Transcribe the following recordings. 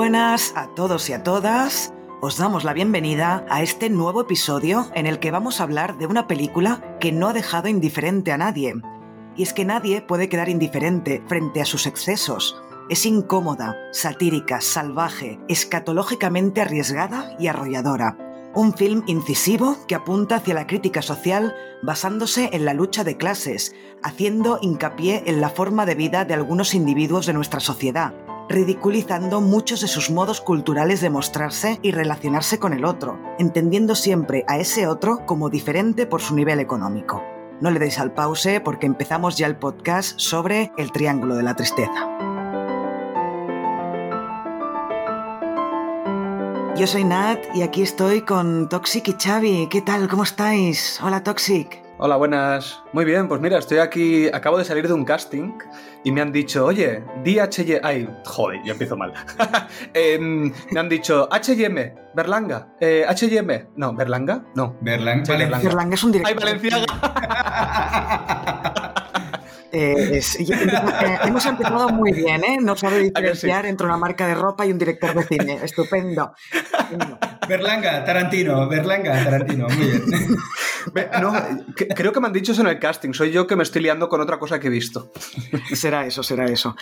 Buenas a todos y a todas. Os damos la bienvenida a este nuevo episodio en el que vamos a hablar de una película que no ha dejado indiferente a nadie. Y es que nadie puede quedar indiferente frente a sus excesos. Es incómoda, satírica, salvaje, escatológicamente arriesgada y arrolladora. Un film incisivo que apunta hacia la crítica social basándose en la lucha de clases, haciendo hincapié en la forma de vida de algunos individuos de nuestra sociedad, ridiculizando muchos de sus modos culturales de mostrarse y relacionarse con el otro, entendiendo siempre a ese otro como diferente por su nivel económico. No le deis al pause porque empezamos ya el podcast sobre el Triángulo de la Tristeza. Yo soy Nat y aquí estoy con Toxic y Xavi. ¿Qué tal? ¿Cómo estáis? Hola Toxic. Hola, buenas. Muy bien, pues mira, estoy aquí, acabo de salir de un casting y me han dicho, oye, di HY... Ay, joder, ya empiezo mal. Em, me han dicho, HM, Berlanga, eh, HM... No, ¿Berlanga? No. Berlanga. Sí, Berlanga. Berlanga es un director. Ay, Valenciaga. Eh, es- y- eh, hemos empezado muy bien, ¿eh? No sabe que diferenciar entre una marca de ropa y un director de cine. Estupendo. Berlanga, Tarantino, Berlanga, Tarantino, muy bien. No, creo que me han dicho eso en el casting, soy yo que me estoy liando con otra cosa que he visto. Será eso, será eso.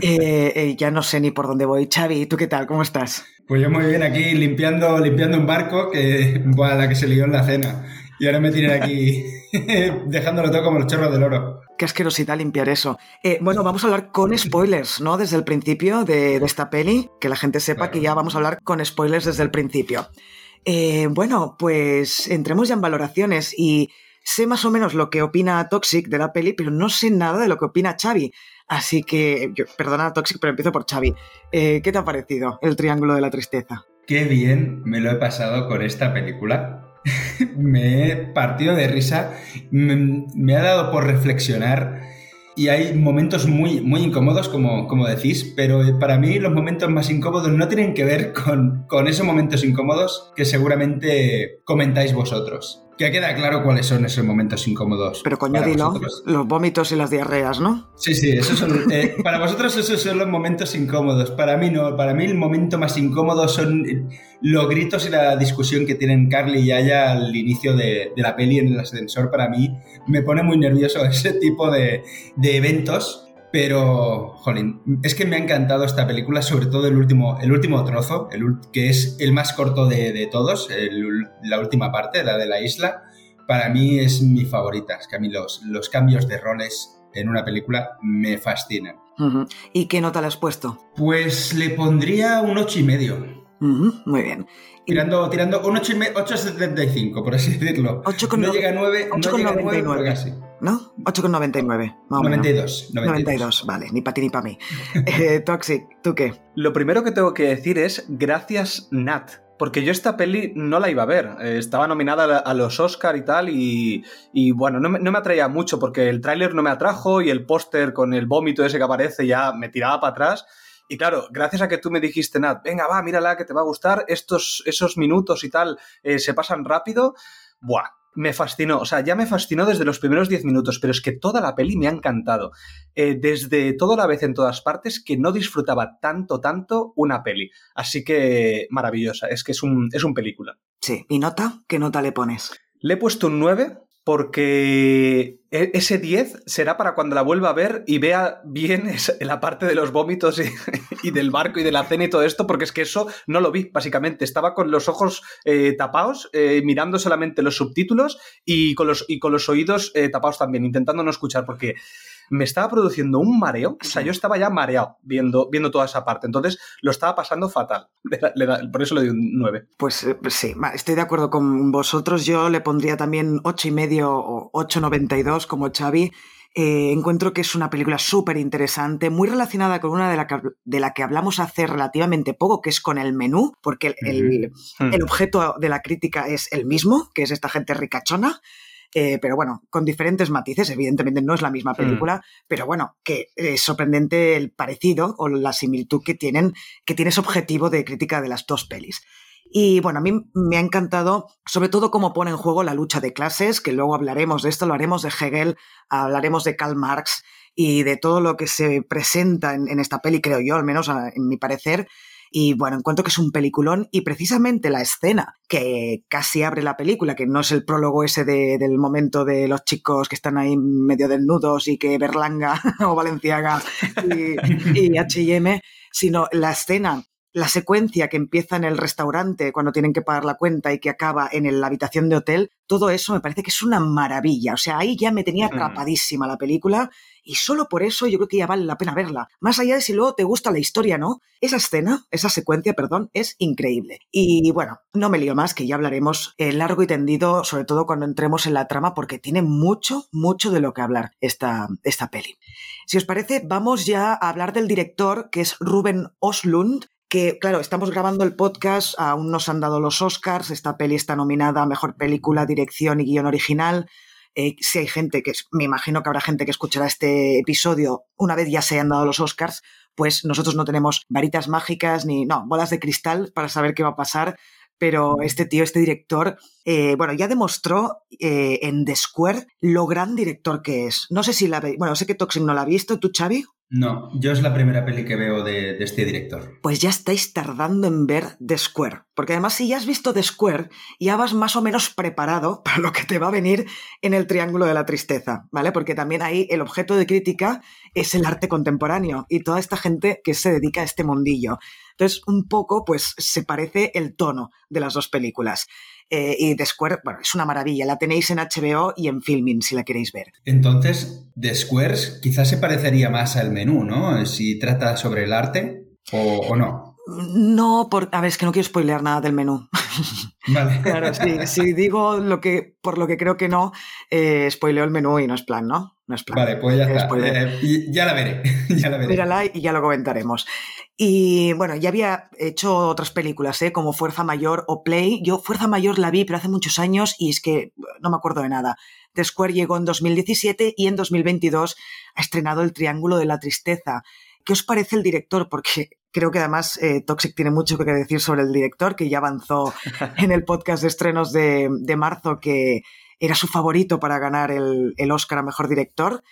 Eh, eh, ya no sé ni por dónde voy. Xavi, ¿tú qué tal? ¿Cómo estás? Pues yo muy bien aquí limpiando, limpiando un barco que, buah, la que se lió en la cena. Y ahora me tienen aquí dejándolo todo como los chorros del oro. Qué asquerosidad limpiar eso. Eh, bueno, vamos a hablar con spoilers, ¿no? Desde el principio de, de esta peli, que la gente sepa Claro. que ya vamos a hablar con spoilers desde el principio. Eh, bueno, pues entremos ya en valoraciones y sé más o menos lo que opina Toxic de la peli, pero no sé nada de lo que opina Xavi. Así que, yo, perdona Toxic, pero empiezo por Xavi. Eh, ¿Qué te ha parecido el Triángulo de la Tristeza? Qué bien me lo he pasado con esta película. Me he partido de risa, me, ha dado por reflexionar y hay momentos muy, muy incómodos, como, como decís, pero para mí los momentos más incómodos no tienen que ver con, con esos momentos incómodos que seguramente comentáis vosotros. Que queda claro cuáles son esos momentos incómodos. Pero coño, dilo, vosotros. los vómitos y las diarreas, ¿no? Sí, sí, esos son, eh, para vosotros esos son los momentos incómodos. Para mí no, para mí el momento más incómodo son eh, los gritos y la discusión que tienen Carly y Aya al inicio de, de la peli en el ascensor. Para mí me pone muy nervioso ese tipo de, de eventos. Pero, jolín, es que me ha encantado esta película, sobre todo el último, el último trozo, el, que es el más corto de, de todos, el la última parte, la de la isla. Para mí es mi favorita. Es que a mí los, los cambios de roles en una película me fascinan. ¿Y qué nota le has puesto? Pues le pondría un 8 y medio. Muy bien. Tirando, tirando un 8 y me- 8,75, por así decirlo. 8,9. No llega a 9, no llega a 9, 8,99. pero casi. ¿No? 8,99. más o menos. 92, 92. 92, vale, ni para ti ni para mí. Eh, Toxic, ¿tú qué? Lo primero que tengo que decir es gracias Nat, porque yo esta peli no la iba a ver, Eh, estaba nominada a- a los Oscar y tal y, y bueno, no me, no me atraía mucho porque el tráiler no me atrajo y el póster con el vómito ese que aparece ya me tiraba para atrás. Y claro, gracias a que tú me dijiste, Nat, venga, va, mírala, que te va a gustar, estos, esos minutos y tal eh, se pasan rápido, ¡buah! Me fascinó, o sea, ya me fascinó desde los primeros 10 minutos, pero es que toda la peli me ha encantado. Eh, desde toda la vez en todas partes que no disfrutaba tanto, tanto una peli. Así que maravillosa, es que es un, es un película. Sí, ¿y nota? ¿Qué nota le pones? Le he puesto un 9 porque e- ese 10 será para cuando la vuelva a ver y vea bien la parte de los vómitos y, y del barco y de la cena y todo esto, porque es que eso no lo vi, básicamente. Estaba con los ojos eh, tapados, eh, mirando solamente los subtítulos y con los, y con los oídos eh, tapados también, intentando no escuchar, porque me estaba produciendo un mareo. O sea, yo estaba ya mareado viendo, viendo toda esa parte. Entonces lo estaba pasando fatal. por eso le doy un 9. Pues, eh, pues, sí, estoy de acuerdo con vosotros. Yo le pondría también 8 y medio o 8,92 como Xavi. Eh, encuentro que es una película súper interesante, muy relacionada con una de la, que, de la que hablamos hace relativamente poco, que es con el menú, porque el, el, objeto de la crítica es el mismo, que es esta gente ricachona. Eh, pero bueno, con diferentes matices, evidentemente no es la misma hmm. película, pero bueno, que es sorprendente el parecido o la similitud que tienen, que tiene ese objetivo de crítica de las dos pelis. Y bueno, a mí me ha encantado, sobre todo cómo pone en juego la lucha de clases, que luego hablaremos de esto, lo haremos de Hegel, hablaremos de Karl Marx y de todo lo que se presenta en, esta peli, creo yo, al menos en mi parecer. Y bueno, encuentro que es un peliculón y precisamente la escena que casi abre la película, que no es el prólogo ese del momento de los chicos que están ahí medio desnudos y que Berlanga o Valenciaga y, y H&M, sino la escena la secuencia que empieza en el restaurante cuando tienen que pagar la cuenta y que acaba en la habitación de hotel, todo eso me parece que es una maravilla. O sea, ahí ya me tenía atrapadísima la película y solo por eso yo creo que ya vale la pena verla. Más allá de si luego te gusta la historia, ¿no? Esa escena, esa secuencia, perdón, es increíble. Y bueno, no me lío más, que ya hablaremos en largo y tendido, sobre todo cuando entremos en la trama, porque tiene mucho, mucho de lo que hablar esta, esta peli. Si os parece, vamos ya a hablar del director, que es Ruben Oslund, que, claro, estamos grabando el podcast, aún nos han dado los Oscars, esta peli está nominada a Mejor Película, Dirección y Guión Original. Eh, si hay gente que, me imagino que habrá gente que escuchará este episodio una vez ya se hayan dado los Oscars, pues nosotros no tenemos varitas mágicas ni, no, bolas de cristal para saber qué va a pasar, pero este tío, este director, eh, bueno, ya demostró eh, en The Square lo gran director que es. No sé si la bueno, sé que Toxic no la ha visto, ¿tú, Xavi? No, yo es la primera peli que veo de, este director. Pues ya estáis tardando en ver The Square. Porque además, si ya has visto The Square, ya vas más o menos preparado para lo que te va a venir en el Triángulo de la Tristeza, ¿vale? Porque también ahí el objeto de crítica es el arte contemporáneo y toda esta gente que se dedica a este mundillo. Entonces, un poco, pues se parece el tono de las dos películas. Eh, y The Square, bueno, es una maravilla. La tenéis en HBO y en Filming si la queréis ver. Entonces, The Squares quizás se parecería más al menú, ¿no? Si trata sobre el arte o, no. No, por, a ver, es que no quiero spoilear nada del menú. Vale. claro, sí, si digo lo que, por lo que creo que no, eh, spoileo el menú y no es plan, ¿no? No es plan. Vale, pues ya está. Eh, ya la veré. ya la veré. Mírala y ya lo comentaremos. Y bueno, ya había hecho otras películas, ¿eh? como Fuerza Mayor o Play. Yo Fuerza Mayor la vi, pero hace muchos años y es que no me acuerdo de nada. The Square llegó en 2017 y en 2022 ha estrenado El Triángulo de la Tristeza. ¿Qué os parece el director? Porque creo que además eh, Toxic tiene mucho que decir sobre el director, que ya avanzó en el podcast de estrenos de, marzo que era su favorito para ganar el, Oscar a Mejor Director.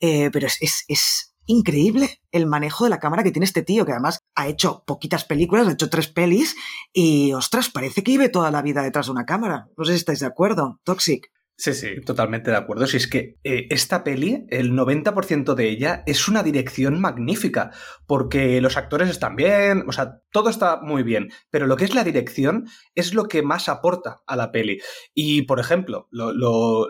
Eh, pero es, es increíble el manejo de la cámara que tiene este tío, que además ha hecho poquitas películas, ha hecho tres pelis y, ostras, parece que vive toda la vida detrás de una cámara. No sé si estáis de acuerdo. Toxic. Sí, sí, totalmente de acuerdo. Si es que eh, esta peli, el 90% de ella es una dirección magnífica, porque los actores están bien, o sea, todo está muy bien, pero lo que es la dirección es lo que más aporta a la peli. Y, por ejemplo, lo,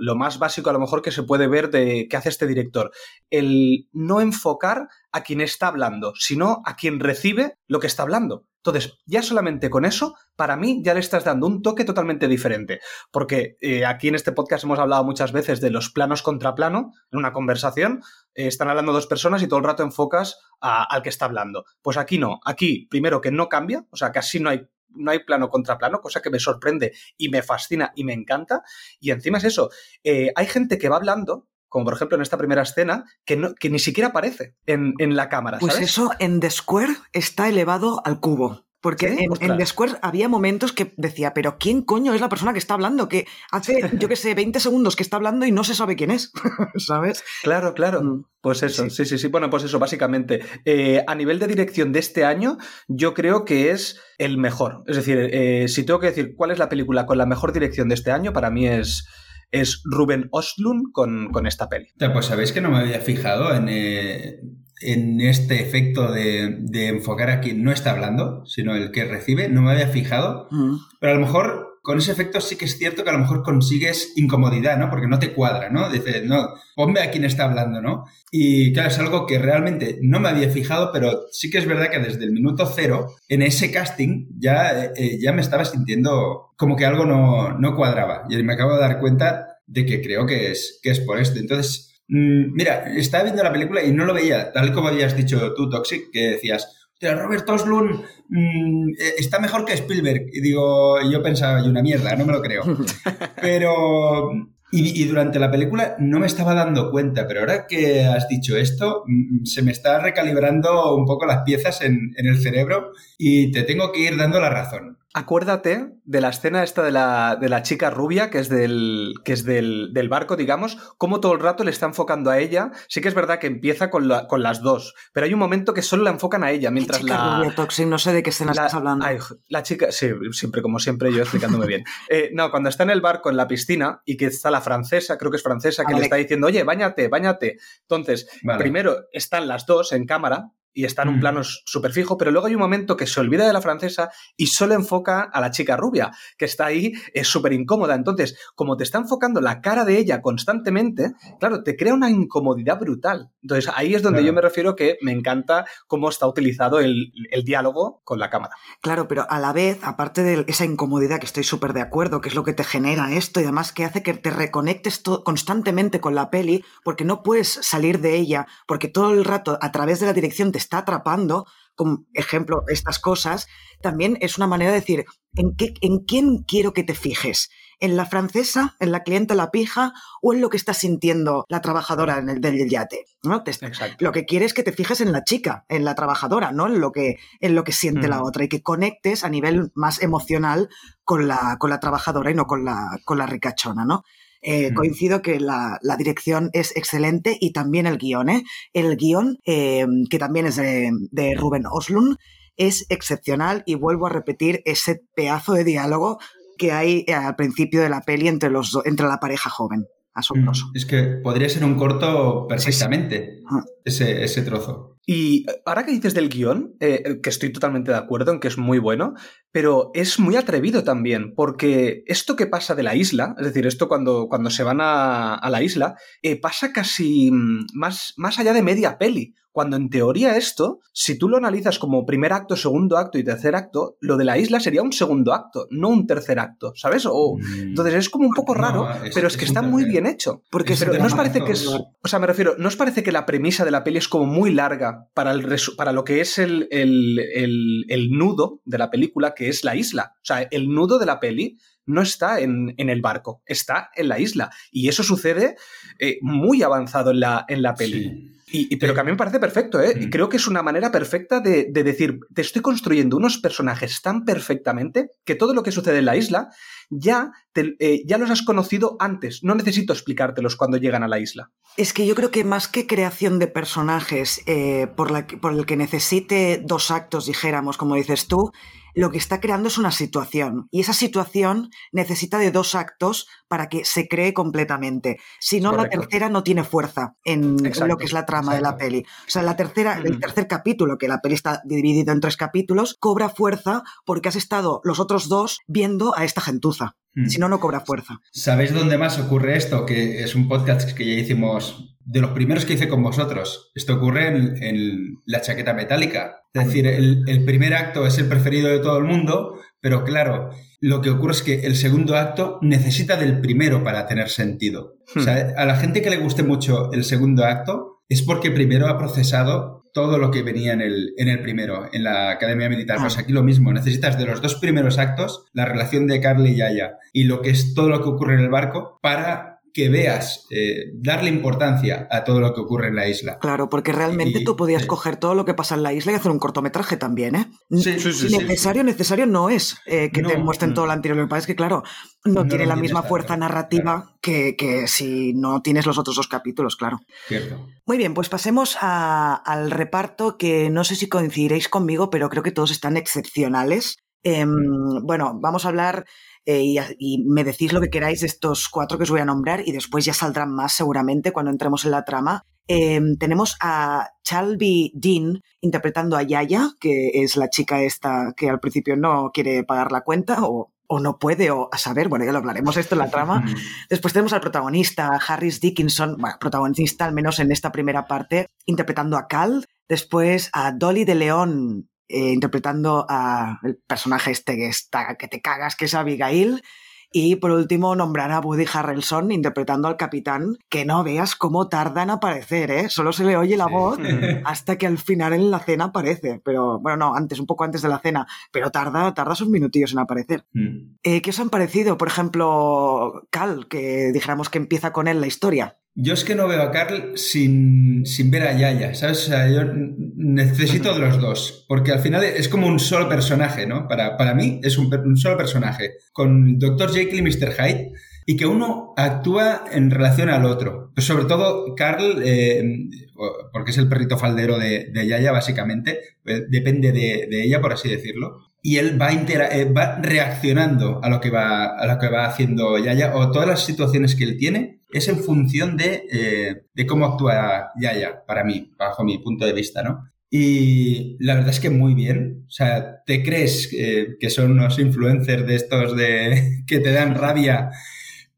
lo más básico a lo mejor que se puede ver de qué hace este director, el no enfocar a quien está hablando, sino a quien recibe lo que está hablando. Entonces, ya solamente con eso, para mí ya le estás dando un toque totalmente diferente. Porque eh, aquí en este podcast hemos hablado muchas veces de los planos contra plano, en una conversación, eh, están hablando dos personas y todo el rato enfocas al que está hablando. Pues aquí no, aquí primero que no cambia, o sea, casi no hay no hay plano contra plano, cosa que me sorprende y me fascina y me encanta. Y encima es eso, eh, hay gente que va hablando como por ejemplo en esta primera escena, que, no, que ni siquiera aparece en, la cámara. Pues eso en The Square está elevado al cubo. Porque en, The Square había momentos que decía, pero ¿quién coño es la persona que está hablando? Que hace, yo qué sé, 20 segundos que está hablando y no se sabe quién es, ¿sabes? Claro, claro. Mm. Pues eso, sí. sí, sí, Bueno, pues eso, básicamente. Eh, a nivel de dirección de este año, yo creo que es el mejor. Es decir, eh, si tengo que decir cuál es la película con la mejor dirección de este año, para mí es, es Ruben Ostlund con, esta peli. Pues sabéis que no me había fijado en, eh, en este efecto de, enfocar a quien no está hablando, sino el que recibe, no me había fijado, mm. pero a lo mejor con ese efecto sí que es cierto que a lo mejor consigues incomodidad, ¿no? Porque no te cuadra, ¿no? Dices, no, ponme a quien está hablando, ¿no? Y claro, es algo que realmente no me había fijado, pero sí que es verdad que desde el minuto cero, en ese casting, ya, eh, ya me estaba sintiendo como que algo no, no cuadraba. Y me acabo de dar cuenta de que creo que es, que es por esto. Entonces, Mm, mira, estaba viendo la película y no lo veía, tal como habías dicho tú, Toxic, que decías, Robert Oslund mm, eh, está mejor que Spielberg. Y digo, yo pensaba, y una mierda, no me lo creo. Pero y, durante la película no me estaba dando cuenta, pero ahora que has dicho esto, mm, se me está recalibrando un poco las piezas en, en, el cerebro y te tengo que ir dando la razón acuérdate de la escena esta de la, de la chica rubia, que es, del, que es del, del, barco, digamos, cómo todo el rato le está enfocando a ella. Sí que es verdad que empieza con, la, con las dos, pero hay un momento que solo la enfocan a ella, mientras chica la... Rubia, Toxic, no sé de qué escena estás hablando. Ay, la chica, sí, siempre, como siempre, yo explicándome bien. Eh, no, cuando está en el barco, en la piscina, y que está la francesa, creo que es francesa, que le está diciendo, oye, bañate, bañate. Entonces, primero están las dos en cámara, y está en un mm. plano súper fijo, pero luego hay un momento que se olvida de la francesa y solo enfoca a la chica rubia, que está ahí, es súper incómoda. Entonces, como te está enfocando la cara de ella constantemente, claro, te crea una incomodidad brutal. Entonces, ahí es donde yo me refiero que me encanta cómo está utilizado el, diálogo con la cámara. Claro, pero a la vez, aparte de esa incomodidad que estoy súper de acuerdo, que es lo que te genera esto y además que hace que te reconectes constantemente con la peli, porque no puedes salir de ella, porque todo el rato a través de la dirección te está atrapando, como ejemplo, estas cosas, también es una manera de decir, ¿en, qué, ¿en quién quiero que te fijes? ¿En la francesa, en la clienta la pija o en lo que está sintiendo la trabajadora en el, del yate? ¿no? lo que quieres es que te fijes en la chica, en la trabajadora, ¿no? En lo que, en lo que siente la otra y que conectes a nivel más emocional con la, con la trabajadora y no con la, con la ricachona, ¿no? Eh, coincido que la, dirección es excelente y también el guion. ¿eh? El guion, eh, que también es de, de Ruben Oslund, es excepcional y vuelvo a repetir ese pedazo de diálogo que hay al principio de la peli entre, los, entre la pareja joven. Asombroso. Es que podría ser un corto perfectamente, ah. ese, ese trozo. Y ahora que dices del guion, eh, que estoy totalmente de acuerdo en que es muy bueno, pero es muy atrevido también, porque esto que pasa de la isla, es decir, esto cuando, cuando se van a, a la isla, eh, pasa casi mm, más, más allá de media peli. Cuando en teoría esto, si tú lo analizas como primer acto, segundo acto y tercer acto, lo de la isla sería un segundo acto, no un tercer acto, ¿sabes? O, mm. Entonces es como un poco raro, pero es, que está muy bien hecho. Porque no os parece que es... O sea, me refiero, ¿no os parece que la premisa de la peli es como muy larga para, el, para lo que es el, el, nudo de la película, que es la isla? O sea, el nudo de la peli no está en, en, el barco, está en la isla. Y eso sucede eh, muy avanzado en la, en la peli. Y, pero que a mí me parece perfecto, ¿eh? Y mm. creo que es una manera perfecta de, decir, te estoy construyendo unos personajes tan perfectamente que todo lo que sucede en la isla ya, eh, ya los has conocido antes. No necesito explicártelos cuando llegan a la isla. Es que yo creo que más que creación de personajes eh, por, la, por el que necesite dos actos, dijéramos, como dices tú, lo que está creando es una situación y esa situación necesita de dos actos para que se cree completamente. Si no, la tercera no tiene fuerza en lo que es la trama de la peli. O sea, la tercera, el tercer capítulo, que la peli está dividido en tres capítulos, cobra fuerza porque has estado los otros dos viendo a esta gentuza. Si no, no cobra fuerza. ¿Sabéis dónde más ocurre esto? Que es un podcast que ya hicimos de los primeros que hice con vosotros. Esto ocurre en, la chaqueta metálica. Es decir, el, primer acto es el preferido de todo el mundo, pero claro, lo que ocurre es que el segundo acto necesita del primero para tener sentido. O sea, hmm. a la gente que le guste mucho el segundo acto es porque primero ha procesado todo lo que venía en el, en el primero, en la Academia Militar. Pues ah. aquí lo mismo, necesitas de los dos primeros actos la relación de Carly y Aya y lo que es todo lo que ocurre en el barco para que veas, eh, darle importancia a todo lo que ocurre en la isla. Claro, porque realmente tú podías coger todo lo que pasa en la isla y hacer un cortometraje también, ¿eh? Sí, sí, sí, necesario, necesario no es eh, que te muestren todo lo anterior. Lo que pasa es que, claro, no, tiene la misma fuerza narrativa que, que, si no tienes los otros dos capítulos, claro. Cierto. Muy bien, pues pasemos al reparto que no sé si coincidiréis conmigo, pero creo que todos están excepcionales. Em, bueno, vamos a hablar eh, y, me decís lo que queráis de estos cuatro que os voy a nombrar y después ya saldrán más seguramente cuando entremos en la trama. Em, tenemos a Chalby Dean interpretando a Yaya, que es la chica esta que al principio no quiere pagar la cuenta o, o no puede, o a saber, bueno, ya lo hablaremos esto en la trama. Después tenemos al protagonista, Harris Dickinson, bueno, protagonista al menos en esta primera parte, interpretando a Cal. Después a Dolly de León, eh, interpretando a el personaje este que, está, que te cagas, que es Abigail. Y por último, nombrar a Woody Harrelson interpretando al capitán, que no veas cómo tarda en aparecer, ¿eh? Solo se le oye la voz hasta que al final en la cena aparece. Pero, bueno, no, antes, un poco antes de la cena, pero tarda, tarda sus minutillos en aparecer. Mm. Eh, ¿Qué os han parecido? Por ejemplo, Cal, que dijéramos que empieza con él la historia. Yo es que no veo a Carl sin, sin ver a Yaya, ¿sabes? O sea, yo necesito de los dos, porque al final es como un solo personaje, ¿no? Para, para mí es un, un solo personaje, con Dr. Jekyll y Mr. Hyde, y que uno actúa en relación al otro. Pero sobre todo, Carl, eh, porque es el perrito faldero de, de Yaya, básicamente, eh, depende de, de, ella, por así decirlo. Y él va, eh, va reaccionando a lo, que va, a lo que va haciendo Yaya, o todas las situaciones que él tiene, es en función de, eh, de cómo actúa Yaya, para mí, bajo mi punto de vista, ¿no? Y la verdad es que muy bien. O sea, te crees eh, que son unos influencers de estos de que te dan rabia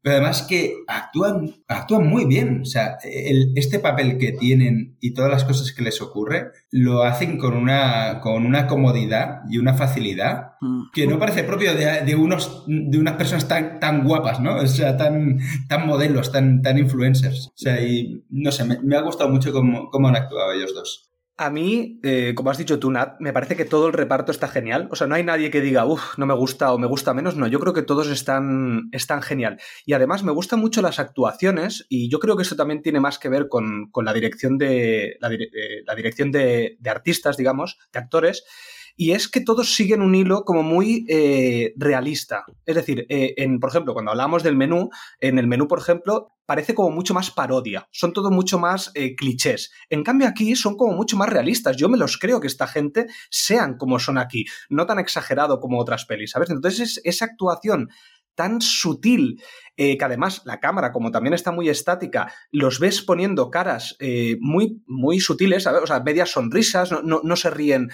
pero además que actúan, actúan muy bien. O sea, este papel que tienen y todas las cosas que les ocurre, lo hacen con una, con una comodidad y una facilidad mm. que no parece propio de, unos, de unas personas tan, tan guapas, ¿no? O sea, tan, tan modelos, tan, tan influencers. O sea, y no sé, me, ha gustado mucho cómo, cómo han actuado ellos dos. A mí, eh, como has dicho tú, Nat, me parece que todo el reparto está genial. O sea, no hay nadie que diga, uff, no me gusta o me gusta menos. No, yo creo que todos están, están genial. Y además me gustan mucho las actuaciones y yo creo que eso también tiene más que ver con, la dirección de, la, eh, dirección de, de artistas, digamos, de actores y es que todos siguen un hilo como muy eh, realista. Es decir, eh, en, por ejemplo, cuando hablamos del menú, en el menú, por ejemplo, parece como mucho más parodia, son todo mucho más eh, clichés. En cambio aquí son como mucho más realistas. Yo me los creo que esta gente sean como son aquí, no tan exagerado como otras pelis, ¿sabes? Entonces esa actuación tan sutil, que además la cámara, como también está muy estática, los ves poniendo caras muy, muy sutiles, ¿sabes? O sea, medias sonrisas, no, no se ríen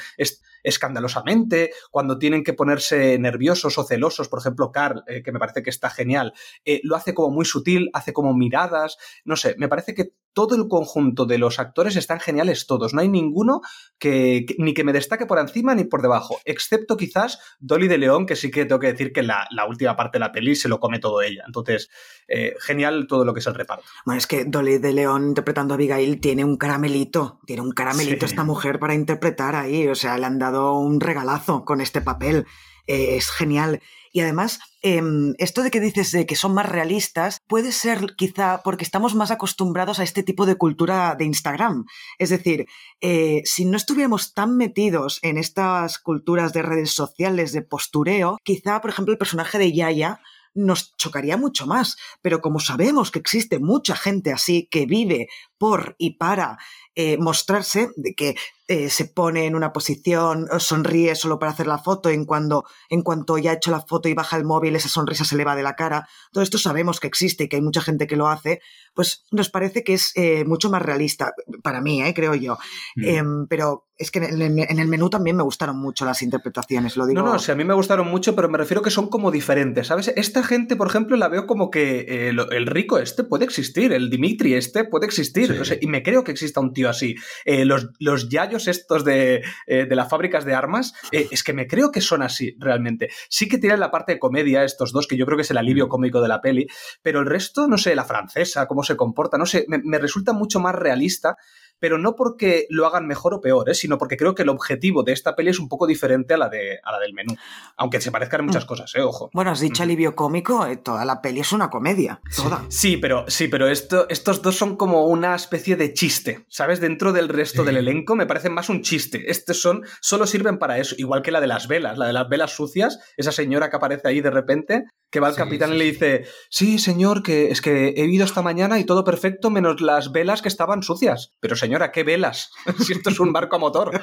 escandalosamente, cuando tienen que ponerse nerviosos o celosos, por ejemplo, Carl, eh, que me parece que está genial, eh, lo hace como muy sutil, hace como miradas, no sé, me parece que todo el conjunto de los actores están geniales todos, no hay ninguno que, ni que me destaque por encima ni por debajo, excepto quizás Dolly de León, que sí que tengo que decir que la, la última parte de la peli se lo come todo ella, entonces, eh, genial todo lo que es el reparto. Bueno, es que Dolly de León interpretando a Abigail tiene un caramelito, tiene un caramelito esta mujer para interpretar ahí, o sea, le han dado un regalazo con este papel. Eh, es genial. Y además, em, esto de que dices de que son más realistas puede ser quizá porque estamos más acostumbrados a este tipo de cultura de Instagram. Es decir, eh, si no estuviéramos tan metidos en estas culturas de redes sociales de postureo, quizá, por ejemplo, el personaje de Yaya nos chocaría mucho más. Pero como sabemos que existe mucha gente así que vive por y para eh, mostrarse, de que eh, se pone en una posición, sonríe solo para hacer la foto, en, cuando, en cuanto ya ha hecho la foto y baja el móvil, esa sonrisa se le va de la cara. Todo esto sabemos que existe y que hay mucha gente que lo hace, pues nos parece que es eh, mucho más realista, para mí, eh, creo yo. Mm. Em, pero es que en el, menú también me gustaron mucho las interpretaciones, lo digo. No, no, sí, a mí me gustaron mucho, pero me refiero que son como diferentes, ¿sabes? Esta gente, por ejemplo, la veo como que el rico este puede existir, el Dimitri este puede existir, y me creo que exista un tío así. los, los yayos estos de, eh, de las fábricas de armas, eh, es que me creo que son así realmente. Sí que tienen la parte de comedia estos dos, que yo creo que es el alivio cómico de la peli, pero el resto, no sé, la francesa, cómo se comporta, no sé, me resulta mucho más realista pero no porque lo hagan mejor o peor, ¿eh? sino porque creo que el objetivo de esta peli es un poco diferente a la, de, a la del menú. Aunque se parezcan muchas mm. cosas, ¿eh? ojo. Bueno, has dicho alivio cómico, eh, toda la peli es una comedia, toda. Sí, pero, sí, pero esto, estos dos son como una especie de chiste, ¿sabes? Dentro del resto del elenco me parecen más un chiste. Estos son, solo sirven para eso, igual que la de las velas, la de las velas sucias, esa señora que aparece ahí de repente, que va al capitán y le dice, sí, señor, que es que he ido esta mañana y todo perfecto menos las velas que estaban sucias. Pero señora, ¿qué velas? si esto es un barco a motor.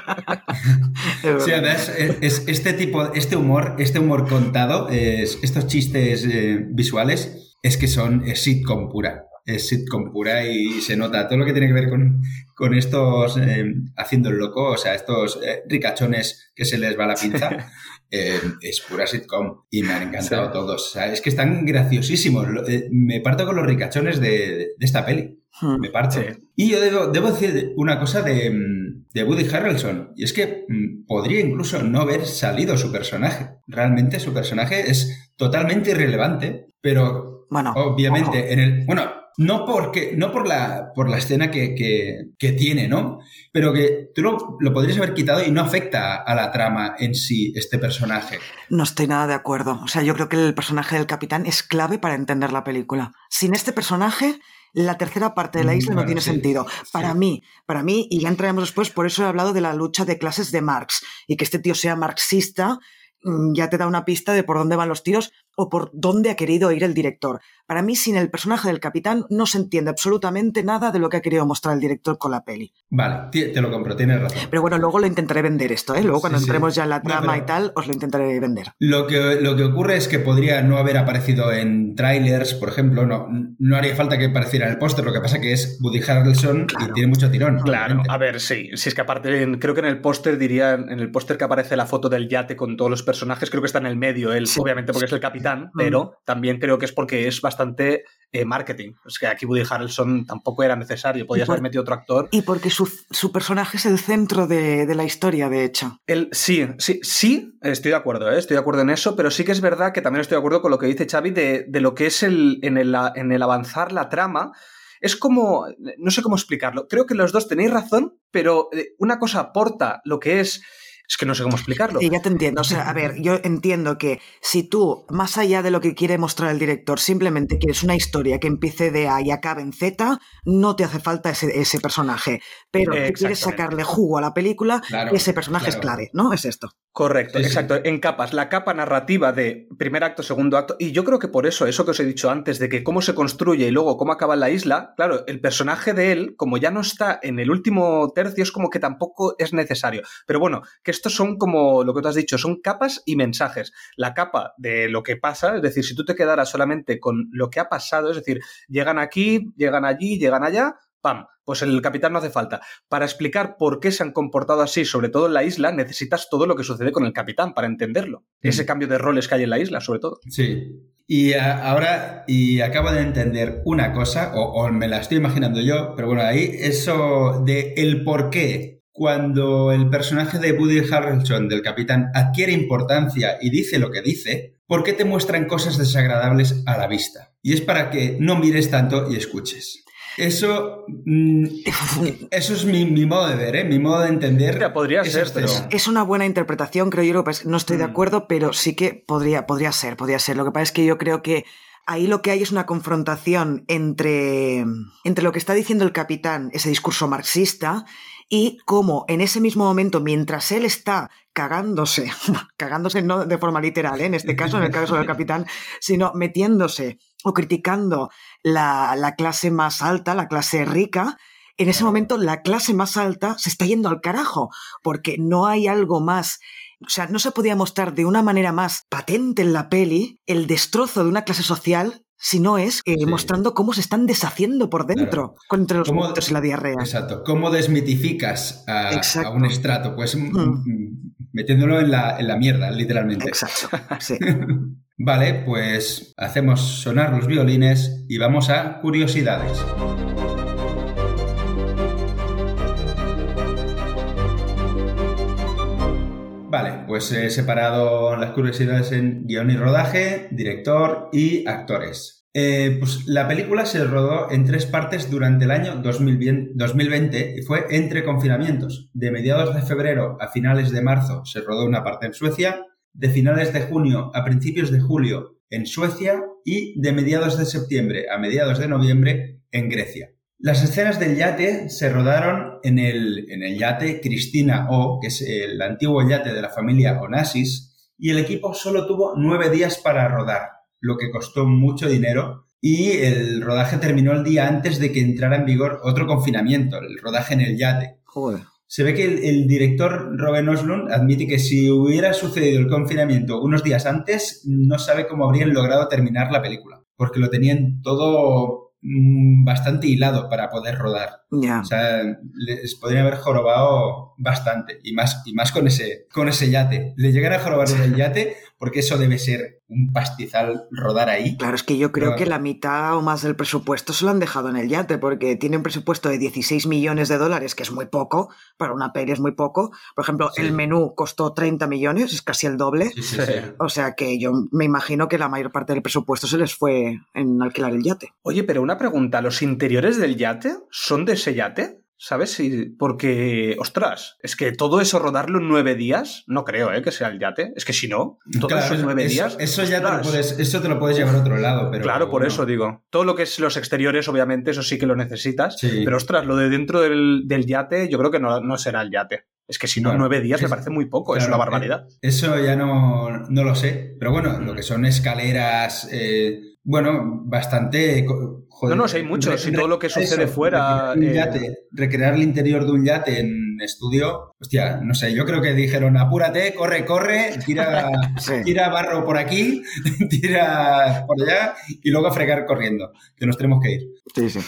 sí, es, este tipo, este humor, este humor contado, estos chistes eh, visuales, es que son sitcom pura. Es sitcom pura y se nota todo lo que tiene que ver con, con estos eh, haciendo el loco, o sea, estos eh, ricachones que se les va la pinza. Eh, es pura sitcom y me han encantado todos. O sea, es que están graciosísimos. Eh, me parto con los ricachones de, esta peli. Hmm. Me parto. Y yo debo, debo, decir una cosa de, de Woody Harrelson, y es que mm, podría incluso no haber salido su personaje. Realmente su personaje es totalmente irrelevante, pero bueno, obviamente en el... Bueno, no, porque, no por, la, por la escena que, que, tiene, ¿no? Pero que tú lo, lo, podrías haber quitado y no afecta a la trama en sí, este personaje. No estoy nada de acuerdo. O sea, yo creo que el personaje del capitán es clave para entender la película. Sin este personaje, la tercera parte de la isla no tiene sentido. Para mí, para mí, y ya entraremos después, por eso he hablado de la lucha de clases de Marx y que este tío sea marxista mm, ya te da una pista de por dónde van los tiros o por dónde ha querido ir el director. Para mí, sin el personaje del capitán, no se entiende absolutamente nada de lo que ha querido mostrar el director con la peli. Vale, te lo compro, tienes razón. Pero bueno, luego lo intentaré vender esto, ¿eh? Luego cuando entremos ya en la trama y tal, os lo intentaré vender. Lo que, lo que ocurre es que podría no haber aparecido en trailers, por ejemplo, no, no haría falta que apareciera en el póster, lo que pasa que es Woody Harrelson y tiene mucho tirón. Claro, a ver, sí, si es que aparte, creo que en el póster diría, en el póster que aparece la foto del yate con todos los personajes, creo que está en el medio él, obviamente porque es el capitán, mm. pero también creo que es porque es bastante eh, marketing. Es que aquí Woody Harrelson tampoco era necesario, podías haber metido otro actor. Y porque su, personaje es el centro de, la historia, de hecho. El, sí, sí, sí, estoy de acuerdo, ¿eh? estoy de acuerdo en eso, pero sí que es verdad que también estoy de acuerdo con lo que dice Xavi de, lo que es el, en, el, en el avanzar la trama. Es como, no sé cómo explicarlo, creo que los dos tenéis razón, pero eh, una cosa aporta lo que es es que no sé cómo explicarlo. Sí, ya te entiendo. O sea, a ver, yo entiendo que si tú, más allá de lo que quiere mostrar el director, simplemente quieres una historia que empiece de A y acabe en Z, no te hace falta ese, personaje. Pero si quieres sacarle jugo a la película, ese personaje es clave, ¿no? Es esto. Correcto, exacto. En capas, la capa narrativa de primer acto, segundo acto. Y yo creo que por eso, eso que os he dicho antes, de que cómo se construye y luego cómo acaba la isla, claro, el personaje de él, como ya no está en el último tercio, es como que tampoco es necesario. Pero bueno, que estos son como lo que tú has dicho, son capas y mensajes. La capa de lo que pasa, es decir, si tú te quedaras solamente con lo que ha pasado, es decir, llegan aquí, llegan allí, llegan allá, ¡pam! Pues el capitán no hace falta. Para explicar por qué se han comportado así, sobre todo en la isla, necesitas todo lo que sucede con el capitán para entenderlo. Ese cambio de roles que hay en la isla, sobre todo. Sí. Y ahora, y acabo de entender una cosa, o, me la estoy imaginando yo, pero bueno, ahí eso de el por qué cuando el personaje de Woody Harrelson, del capitán, adquiere importancia y dice lo que dice, ¿por qué te muestran cosas desagradables a la vista? Y es para que no mires tanto y escuches. Eso, mm, eso es mi, modo de ver, ¿eh? mi modo de entender. podría ser, pero... Es una buena interpretación, creo yo. No estoy de mm. acuerdo, pero sí que podría, podría ser, podría ser. Lo que pasa es que yo creo que ahí lo que hay es una confrontación entre, entre lo que está diciendo el capitán, ese discurso marxista, y cómo en ese mismo momento, mientras él está cagándose, cagándose no de forma literal, ¿eh? en este caso, en el caso del capitán, sino metiéndose o criticando la, clase más alta, la clase rica, en ese momento la clase más alta se está yendo al carajo, porque no hay algo más o sea, no se podía mostrar de una manera más patente en la peli el destrozo de una clase social si no es eh, mostrando cómo se están deshaciendo por dentro contra los muertos y la diarrea. Exacto. ¿Cómo desmitificas a, un estrato? Pues mm, mm, metiéndolo en la, en la, mierda, literalmente. Exacto. Sí. Vale, pues hacemos sonar los violines y vamos a curiosidades. Vale, pues he separado las curiosidades en guion y rodaje, director y actores. Eh, pues la película se rodó en tres partes durante el año 2020 y fue entre confinamientos. De mediados de febrero a finales de marzo se rodó una parte en Suecia, de finales de junio a principios de julio en Suecia y de mediados de septiembre a mediados de noviembre en Grecia. Las escenas del yate se rodaron en el, en el yate Cristina O, que es el antiguo yate de la familia Onassis, y el equipo solo tuvo nueve días para rodar, lo que costó mucho dinero, y el rodaje terminó el día antes de que entrara en vigor otro confinamiento, el rodaje en el yate. Joder se ve que el, director Robin Oslund admite que si hubiera sucedido el confinamiento unos días antes, no sabe cómo habrían logrado terminar la película, porque lo tenían todo mm, bastante hilado para poder rodar. Ya. O sea, les podría haber jorobado bastante. Y más, y más con ese, con ese yate. Le llegan a jorobar el yate porque eso debe ser un pastizal rodar ahí. Claro, es que yo creo Pero- que la mitad o más del presupuesto se lo han dejado en el yate, porque tiene un presupuesto de 16 millones de dólares, que es muy poco, para una peli es muy poco. Por ejemplo, Sí. el menú costó 30 millones, es casi el doble. Sí, sí, Sí. sí. O sea que yo me imagino que la mayor parte del presupuesto se les fue en alquilar el yate. Oye, pero una pregunta, ¿los interiores del yate son de ese yate? ¿Sabes? Si, porque, ostras, es que todo eso rodarlo en nueve días, no creo, ¿eh? Que sea el yate. Es que si no, todos Claro, esos nueve eso, días. Eso ya te lo, puedes, eso te lo puedes llevar a otro lado. Pero, claro, por eso digo. Todo lo que es los exteriores, obviamente, eso sí que lo necesitas. Sí. Pero ostras, lo de dentro del, del yate, yo creo que no, no será el yate. Es que si no, nueve días me es- parece muy poco, es una barbaridad. eh, Eso ya no, no lo sé. Pero bueno, lo que son escaleras, eh, bueno, bastante. joder, No, no, sí hay mucho, re- si todo lo que eso, sucede fuera, Recrear, un eh, yate, recrear el interior de un yate en estudio. Hostia, no sé, yo creo que dijeron apúrate, corre, corre, tira, Sí. tira barro por aquí, tira por allá y luego a fregar corriendo, que nos tenemos que ir. Sí, sí.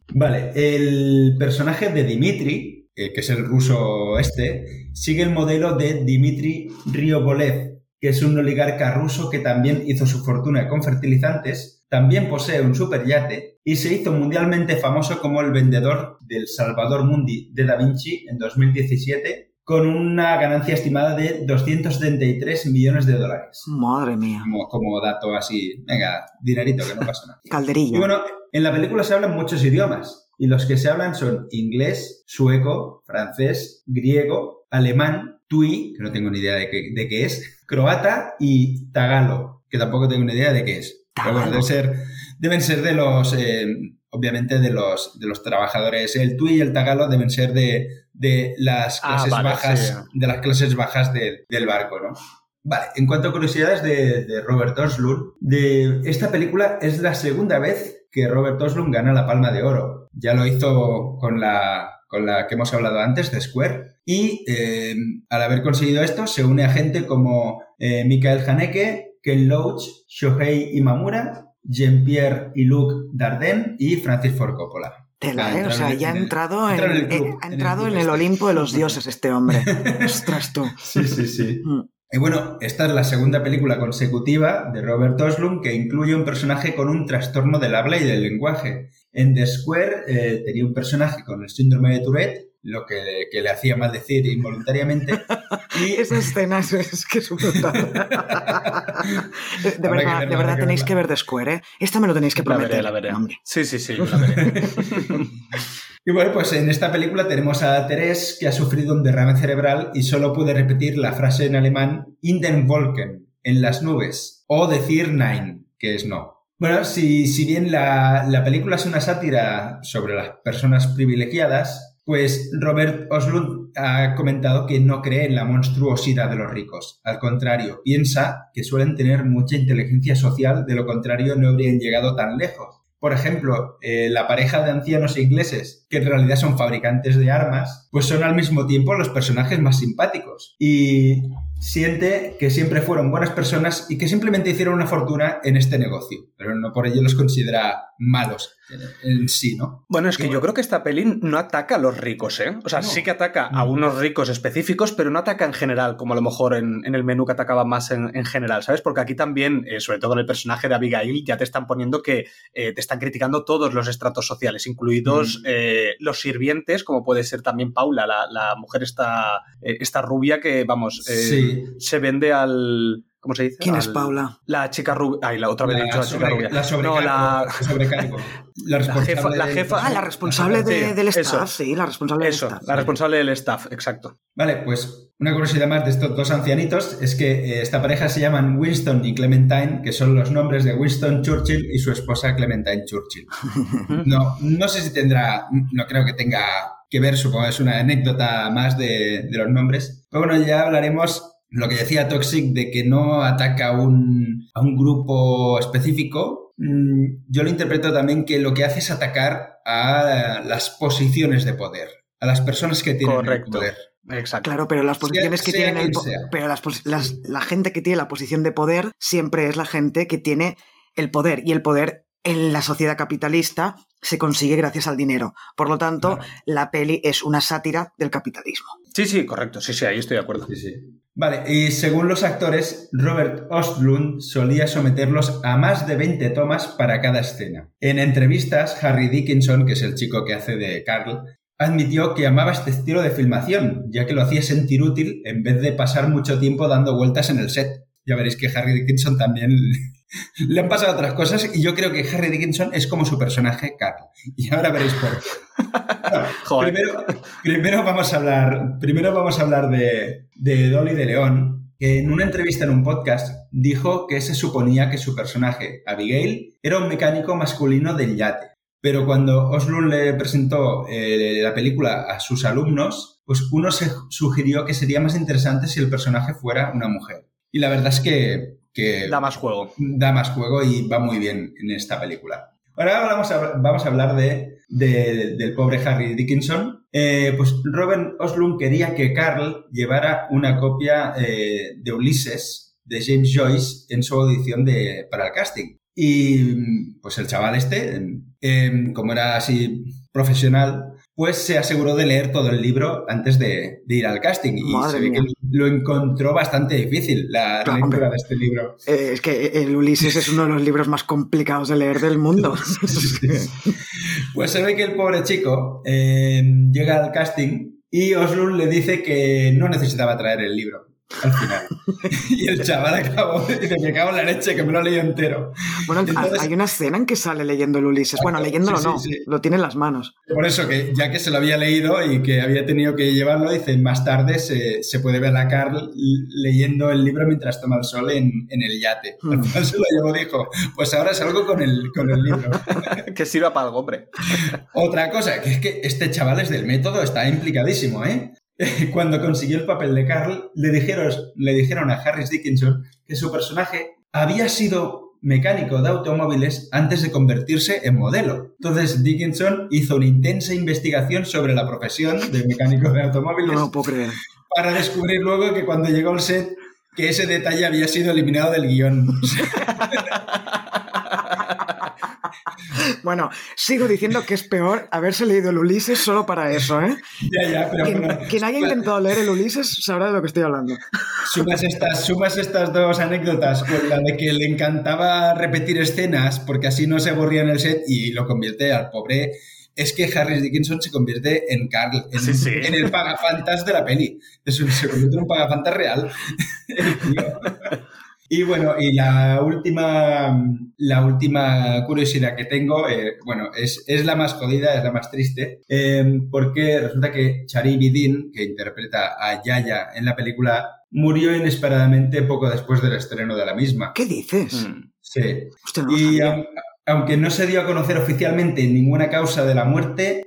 Vale, el personaje de Dimitri, eh, que es el ruso este, sigue el modelo de Dimitri Ryobolev, que es un oligarca ruso que también hizo su fortuna con fertilizantes, también posee un superyate y se hizo mundialmente famoso como el vendedor del Salvador Mundi de Da Vinci en 2017 con una ganancia estimada de 273 millones de dólares. Madre mía. Como, como dato así, venga, dinerito, que no pasa nada. Calderilla. Y bueno, en la película se hablan muchos idiomas. Y los que se hablan son inglés, sueco, francés, griego, alemán, tui, que no tengo ni idea de qué, de qué es, croata y tagalo, que tampoco tengo ni idea de qué es. Pero bueno, Tagalo. debe ser, deben ser de los, eh, obviamente, de los, de los trabajadores. El tui y el tagalo deben ser de, de las Ah, clases vale, bajas, sí. de las clases bajas del- del barco, ¿no? Vale, en cuanto a curiosidades de, de Robert Oslund, de esta película es la segunda vez que Robert Oslund gana la Palma de Oro. Ya lo hizo con la, con la que hemos hablado antes, de Square. Y eh, al haber conseguido esto, se une a gente como eh, Michael Haneke, Ken Loach, Shohei Imamura, Jean-Pierre y Luc Dardenne y Francis Ford Coppola. Tela, ¿eh? O sea, ya ha entrado en, el club, ha en el entrado club en el. Olimpo de los dioses este hombre. Ostras tú. Sí, sí, sí. Mm. Y bueno, esta es la segunda película consecutiva de Robert Oslund que incluye un personaje con un trastorno del habla y del lenguaje. En The Square eh, tenía un personaje con el síndrome de Tourette, lo que, que le hacía maldecir involuntariamente. Y Esa escena es, es que es brutal. de, verdad, verla, de verdad que tenéis verla. que ver The Square, ¿eh? Esta me lo tenéis que La prometer. veré, la veré. Hombre. Sí, sí, sí, la veré. Y bueno, pues en esta película tenemos a Therese que ha sufrido un derrame cerebral y solo puede repetir la frase en alemán in den Wolken, en las nubes, o decir nein, que es no. Bueno, si, si bien la, la película es una sátira sobre las personas privilegiadas, pues Robert Oslund ha comentado que no cree en la monstruosidad de los ricos. Al contrario, piensa que suelen tener mucha inteligencia social, de lo contrario no habrían llegado tan lejos. Por ejemplo, eh, la pareja de ancianos ingleses, que en realidad son fabricantes de armas, pues son al mismo tiempo los personajes más simpáticos. Y siente que siempre fueron buenas personas y que simplemente hicieron una fortuna en este negocio, pero no por ello los considera malos en, en sí, ¿no? Bueno, es que Bueno. yo creo que esta peli no ataca a los ricos, ¿eh? O sea, No. sí que ataca a No. unos ricos específicos, pero no ataca en general, como a lo mejor en, en el menú que atacaba más en, en general, ¿sabes? Porque aquí también, eh, sobre todo en el personaje de Abigail, ya te están poniendo que eh, te están criticando todos los estratos sociales, incluidos Mm. eh, los sirvientes, como puede ser también Paula, la, la mujer esta, esta rubia que, vamos, eh, Sí. se vende al... ¿Cómo se dice? ¿Quién es Paula? La chica rubia. Ay, la otra vez he dicho la chica rubia. la sobrecargo, no, la, la sobrecargo. La, La jefa- la de- jefa- Ah, la responsable de- Sí, del eso. staff, sí, la responsable Eso, del staff. la responsable del staff, exacto. Vale, pues una curiosidad más de estos dos ancianitos es que eh, esta pareja se llaman Winston y Clementine, que son los nombres de Winston Churchill y su esposa Clementine Churchill. No, no sé si tendrá, no creo que tenga que ver, supongo que es una anécdota más de, de los nombres. Pero bueno, ya hablaremos lo que decía Toxic de que no ataca a un, a un grupo específico. Mm, Yo lo interpreto también que lo que hace es atacar a las posiciones de poder, a las personas que tienen el poder. Exacto. Claro, pero las posiciones que sea tienen el pero las, la gente que tiene la posición de poder siempre es la gente que tiene el poder y el poder en la sociedad capitalista se consigue gracias al dinero. Por lo tanto, Claro. la peli es una sátira del capitalismo. Sí, sí, correcto. Sí, sí, ahí estoy de acuerdo. Sí, sí. Vale, y según los actores, Robert Ostlund solía someterlos a más de 20 tomas para cada escena. En entrevistas, Harry Dickinson, que es el chico que hace de Carl, admitió que amaba este estilo de filmación, ya que lo hacía sentir útil en vez de pasar mucho tiempo dando vueltas en el set. Ya veréis que Harry Dickinson también le han pasado otras cosas y yo creo que Harry Dickinson es como su personaje Carl. Y ahora veréis por qué. Primero, primero vamos a hablar, primero vamos a hablar de, de Dolly de León, que en una entrevista en un podcast dijo que se suponía que su personaje, Abigail, era un mecánico masculino del yate. Pero cuando Oslund le presentó eh, la película a sus alumnos, pues uno se sugirió que sería más interesante si el personaje fuera una mujer. Y la verdad es que, que Da más juego. da más juego y va muy bien en esta película. Ahora vamos a, vamos a hablar de, de- del pobre Harry Dickinson. Eh, pues Robert Oslund quería que Carl llevara una copia eh, de Ulises de James Joyce en su audición de, para el casting. Y pues el chaval este, eh, como era así profesional, pues se aseguró de leer todo el libro antes de, de ir al casting. Y Madre se ve mía. que lo encontró bastante difícil, la Claro, lectura de este libro. Eh, es que el Ulises es uno de los libros más complicados de leer del mundo. Pues se ve que el pobre chico eh, llega al casting y Oslund le dice que no necesitaba traer el libro al final. y el chaval acabó y dice, me cago en la leche, que me lo leí entero. Bueno, Entonces- hay una escena en que sale leyendo el Ulises. Bueno, leyéndolo sí, no, sí. lo tiene en las manos. Por eso que ya que se lo había leído y que había tenido que llevarlo, dice, más tarde se, se puede ver a Carl leyendo el libro mientras toma el sol en, en el yate. Al Hmm. final se lo llevó, dijo, pues ahora salgo con el, con el libro. que sirva para algo, hombre. Otra cosa, que es que este chaval es del método, está implicadísimo, ¿eh? Cuando consiguió el papel de Carl, le dijeron, le dijeron a Harris Dickinson que su personaje había sido mecánico de automóviles antes de convertirse en modelo. Entonces Dickinson hizo una intensa investigación sobre la profesión de mecánico de automóviles No lo puedo creer. para descubrir luego que cuando llegó al set que ese detalle había sido eliminado del guion. Bueno, sigo diciendo que es peor haberse leído el Ulises solo para eso, ¿eh? ya, ya, pero Quien, bueno, quien haya intentado leer el Ulises sabrá de lo que estoy hablando. Sumas estas, sumas estas dos anécdotas con la de que le encantaba repetir escenas porque así no se aburría en el set y lo convierte al pobre. Es que Harris Dickinson se convierte en Carl, en, Sí, sí. en el pagafantas de la peli. Es un- se convierte en un pagafantas real. Y bueno, y la última, la última curiosidad que tengo, eh, bueno, es, es la más jodida, es la más triste, eh, porque resulta que Chari Bidin, que interpreta a Yaya en la película, murió inesperadamente poco después del estreno de la misma. ¿Qué dices? Mm. Sí. Hostia, no lo Y aunque no se dio a conocer oficialmente ninguna causa de la muerte,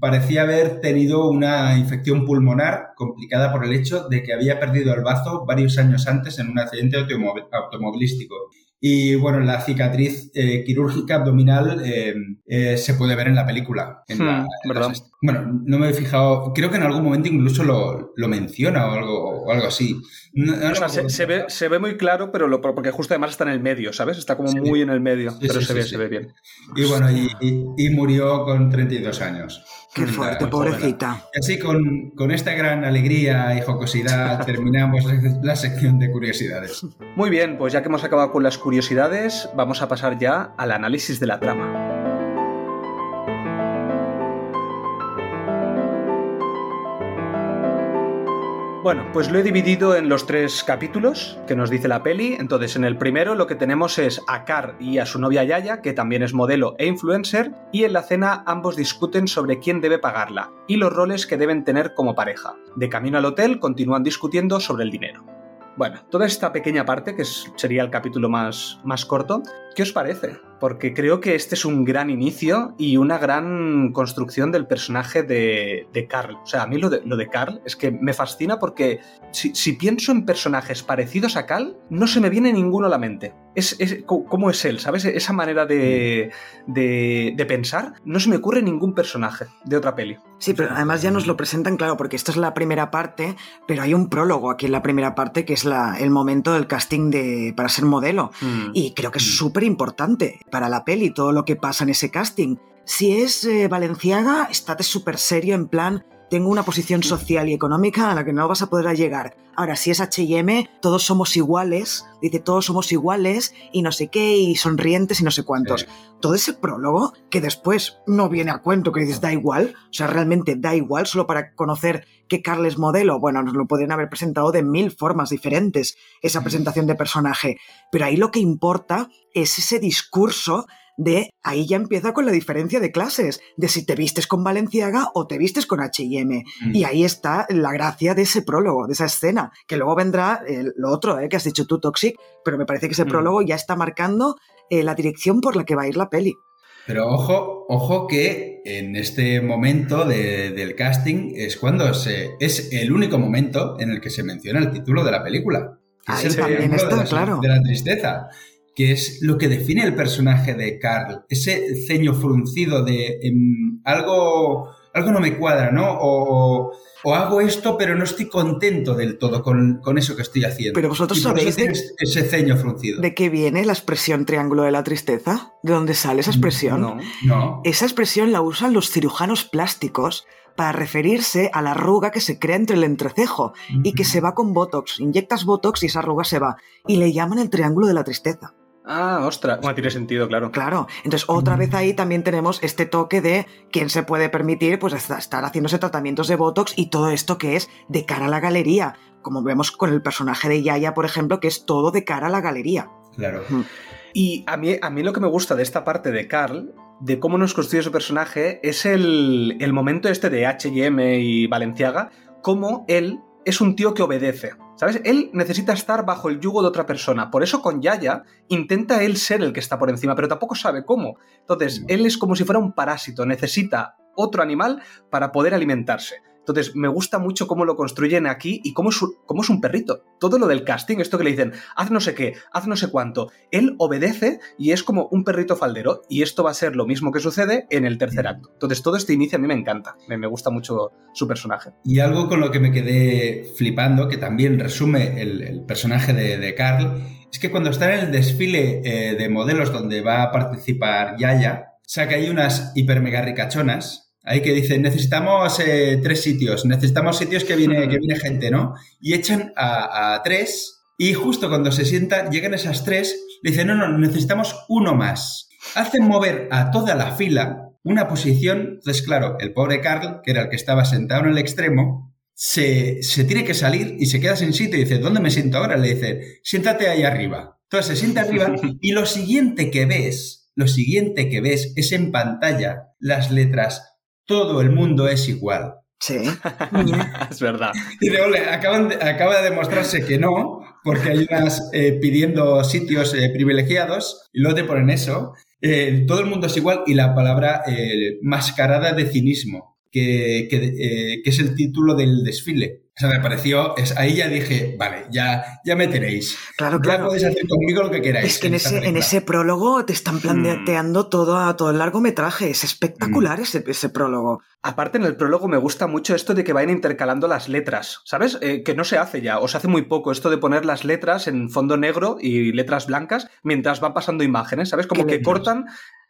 parecía haber tenido una infección pulmonar complicada por el hecho de que había perdido el bazo varios años antes en un accidente automo- automovilístico. Y bueno, la cicatriz eh, quirúrgica abdominal eh, eh, se puede ver en la película. en la- Hmm, bueno, no me he fijado, creo que en algún momento incluso lo, lo menciona o algo, o algo así. No- no O sea, me se, ve, se ve muy claro, pero lo, porque justo además está en el medio, ¿sabes? Está como Sí. muy en el medio, Sí, pero sí, se ve, se ve bien. Y bueno, y, y- y murió con 32 años. Qué fuerte, muy pobrecita. Y así, con, con esta gran alegría y jocosidad, terminamos la sección de curiosidades. Muy bien, pues ya que hemos acabado con las curiosidades, vamos a pasar ya al análisis de la trama. Bueno, pues lo he dividido en los tres capítulos que nos dice la peli. Entonces, en el primero lo que tenemos es a Car y a su novia Yaya, que también es modelo e influencer, y en la cena ambos discuten sobre quién debe pagarla y los roles que deben tener como pareja. De camino al hotel continúan discutiendo sobre el dinero. Bueno, toda esta pequeña parte, que sería el capítulo más, más corto, ¿qué os parece? Porque creo que este es un gran inicio y una gran construcción del personaje de, de Carl. O sea, a mí lo de, lo de Carl es que me fascina porque si, si pienso en personajes parecidos a Carl, no se me viene ninguno a la mente. Es, es- ¿Cómo es él? ¿Sabes? Esa manera de, de, de pensar, no se me ocurre ningún personaje de otra peli. Sí, pero además ya nos lo presentan, claro, porque esta es la primera parte, pero hay un prólogo aquí en la primera parte que es la, el momento del casting de, para ser modelo. Mm. Y creo que es súper importante para la peli todo lo que pasa en ese casting. Si es eh, Valenciaga, estate súper serio en plan, tengo una posición social y económica a la que no vas a poder llegar. Ahora, si es HM, todos somos iguales, dice todos somos iguales y no sé qué, y sonrientes y no sé cuántos. Todo ese prólogo, que después no viene a cuento, que dices da igual, o sea, realmente da igual, solo para conocer que Carl es modelo, bueno, nos lo podrían haber presentado de mil formas diferentes, esa presentación de personaje. Pero ahí lo que importa es ese discurso de ahí ya empieza con la diferencia de clases, de si te vistes con Valenciaga o te vistes con HM. Y ahí está la gracia de ese prólogo, de esa escena, que luego vendrá lo otro ¿eh? que has dicho tú, Toxic, pero me parece que ese prólogo ya está marcando eh, la dirección por la que va a ir la peli. Pero ojo, ojo que en este momento del casting es cuando se, es el único momento en el que se menciona el título de la película. es el también está, claro. de la tristeza que es lo que define el personaje de Carl, ese ceño fruncido de em, algo, algo no me cuadra, ¿no? O, hago esto, pero no estoy contento del todo con, eso que estoy haciendo. Pero vosotros sabéis ese ceño fruncido. ¿De qué viene la expresión triángulo de la tristeza? ¿De dónde sale esa expresión? No, no. Esa expresión la usan los cirujanos plásticos para referirse a la arruga que se crea entre el entrecejo y que se va con Botox. Inyectas Botox y esa arruga se va. Y le llaman el triángulo de la tristeza. Ah, ostras. Bueno, tiene sentido, claro. Claro. Entonces, otra vez ahí también tenemos este toque de quién se puede permitir pues estar haciéndose tratamientos de Botox y todo esto que es de cara a la galería. Como vemos con el personaje de Yaya, por ejemplo, que es todo de cara a la galería. Claro. Y a mí, a mí lo que me gusta de esta parte de Carl, de cómo nos construye su personaje, es el, el momento este de HM y Valenciaga, cómo él es un tío que obedece. ¿Sabes? Él necesita estar bajo el yugo de otra persona. Por eso con Yaya intenta él ser el que está por encima, pero tampoco sabe cómo. Entonces, él es como si fuera un parásito, necesita otro animal para poder alimentarse. Entonces, me gusta mucho cómo lo construyen aquí y cómo es, cómo es un perrito. Todo lo del casting, esto que le dicen, haz no sé qué, haz no sé cuánto. Él obedece y es como un perrito faldero. Y esto va a ser lo mismo que sucede en el tercer acto. Entonces, todo este inicio a mí me encanta. Me, gusta mucho su personaje. Y algo con lo que me quedé flipando, que también resume el, personaje de, Carl, es que cuando está en el desfile eh, de modelos donde va a participar Yaya, saca ahí unas hiper mega ricachonas Ahí que dicen, necesitamos eh, tres sitios, necesitamos sitios que viene, que viene gente, ¿no? Y echan a, tres y justo cuando se sientan, llegan esas tres, le dicen, no, no, necesitamos uno más. Hacen mover a toda la fila una posición, entonces claro, el pobre Carl, que era el que estaba sentado en el extremo, se, se tiene que salir y se queda sin sitio y dice, ¿dónde me siento ahora? Le dice, siéntate ahí arriba. Entonces se sienta arriba y lo siguiente que ves, lo siguiente que ves es en pantalla las letras todo el mundo es igual. Sí. es verdad. Y de ole, acaba de demostrarse que no, porque hay unas eh, pidiendo sitios eh, privilegiados y luego te ponen eso. Eh, todo el mundo es igual y la palabra mascarada de cinismo, que, que es el título del desfile. O sea, me pareció, es, ahí ya dije, vale, ya, ya me tenéis. Claro, claro. Ya podéis hacer conmigo lo que queráis. Es que en, ese, en ese, prólogo te están planteando mm. todo, todo el largometraje. Es espectacular mm. ese, ese, prólogo. Aparte, en el prólogo me gusta mucho esto de que vayan intercalando las letras, ¿sabes? Eh, que no se hace ya, o se hace muy poco, esto de poner las letras en fondo negro y letras blancas mientras van pasando imágenes, ¿sabes? Como que cortan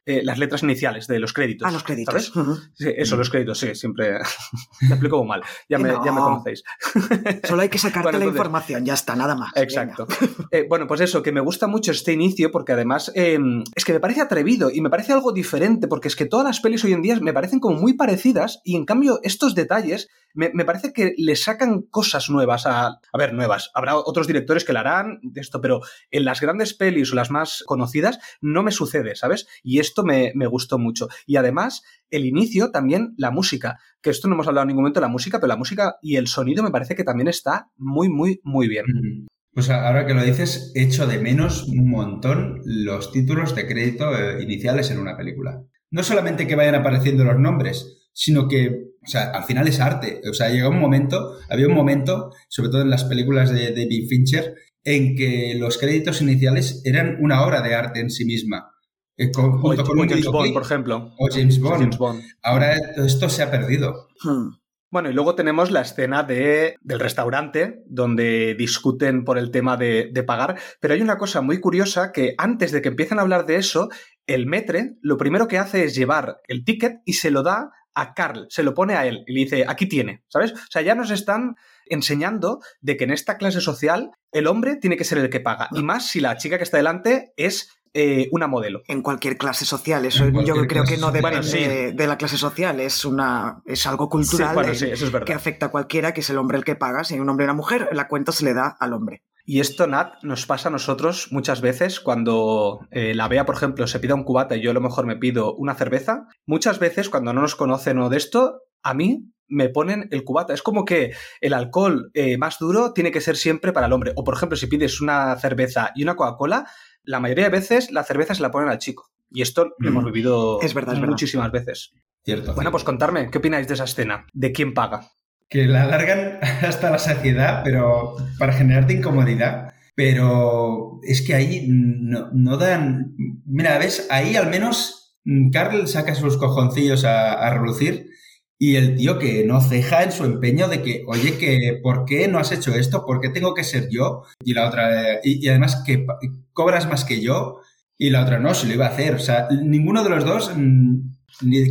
eh, las letras iniciales de los créditos. Ah, los créditos. ¿sabes? sí, eso, los créditos, sí, siempre me explico mal. Ya me, ya me conocéis. Solo hay que sacarte la información, ya está, nada más. Exacto. Eh, bueno, pues eso, que me gusta mucho este inicio porque además em, es que me parece atrevido y me parece algo diferente porque es que todas las pelis hoy en día me parecen como muy parecidas y en cambio estos detalles me, me parece que le sacan cosas nuevas a... A ver, nuevas. Habrá otros directores que la harán de esto, pero en las grandes pelis o las más conocidas no me sucede, ¿sabes? Y esto me, gustó mucho. Y además, el inicio, también la música, que esto no hemos hablado en ningún momento de la música, pero la música y el sonido me parece que también está muy, muy, muy bien. Pues ahora que lo dices, echo de menos un montón los títulos de crédito eh, iniciales en una película. No solamente que vayan apareciendo los nombres, sino que, o sea, al final es arte. O sea, llegó un momento, había un momento, sobre todo en las películas de David Fincher, en que los créditos iniciales eran una obra de arte en sí misma. Eh, con, James Bond, por ejemplo. O James Bond. Ahora esto se ha perdido. Hmm. Bueno, y luego tenemos la escena de, del restaurante, donde discuten por el tema de, de, pagar, pero hay una cosa muy curiosa que antes de que empiecen a hablar de eso, el metre lo primero que hace es llevar el ticket y se lo da a Carl, se lo pone a él y le dice, aquí tiene, ¿sabes? O sea, ya nos están enseñando de que en esta clase social el hombre tiene que ser el que paga, y más si la chica que está delante es eh, una modelo. En cualquier clase social, eso yo creo que no depende bueno, sí. de la clase social, es una es algo cultural sí, bueno, sí, eso es que afecta a cualquiera, que es el hombre el que paga, si hay un hombre y una mujer, la cuenta se le da al hombre. Y esto, Nat, nos pasa a nosotros muchas veces cuando eh, la Bea, por ejemplo, se pida un cubata y yo a lo mejor me pido una cerveza. Muchas veces, cuando no nos conocen o de esto, a mí me ponen el cubata. Es como que el alcohol eh, más duro tiene que ser siempre para el hombre. O, por ejemplo, si pides una cerveza y una Coca-Cola, la mayoría de veces la cerveza se la ponen al chico. Y esto lo hemos vivido es verdad, es muchísimas veces. Cierto. Bueno, pues contarme, ¿qué opináis de esa escena? ¿De quién paga? Que la alargan hasta la saciedad, pero para generarte incomodidad. Pero es que ahí no, no dan. Mira, ves, ahí al menos Carl saca sus cojoncillos a, a relucir y el tío que no ceja en su empeño de que, oye, que ¿por qué no has hecho esto? ¿Por qué tengo que ser yo? Y la otra, y, además que cobras más que yo. Y la otra, no, se lo iba a hacer. O sea, ninguno de los dos mmm,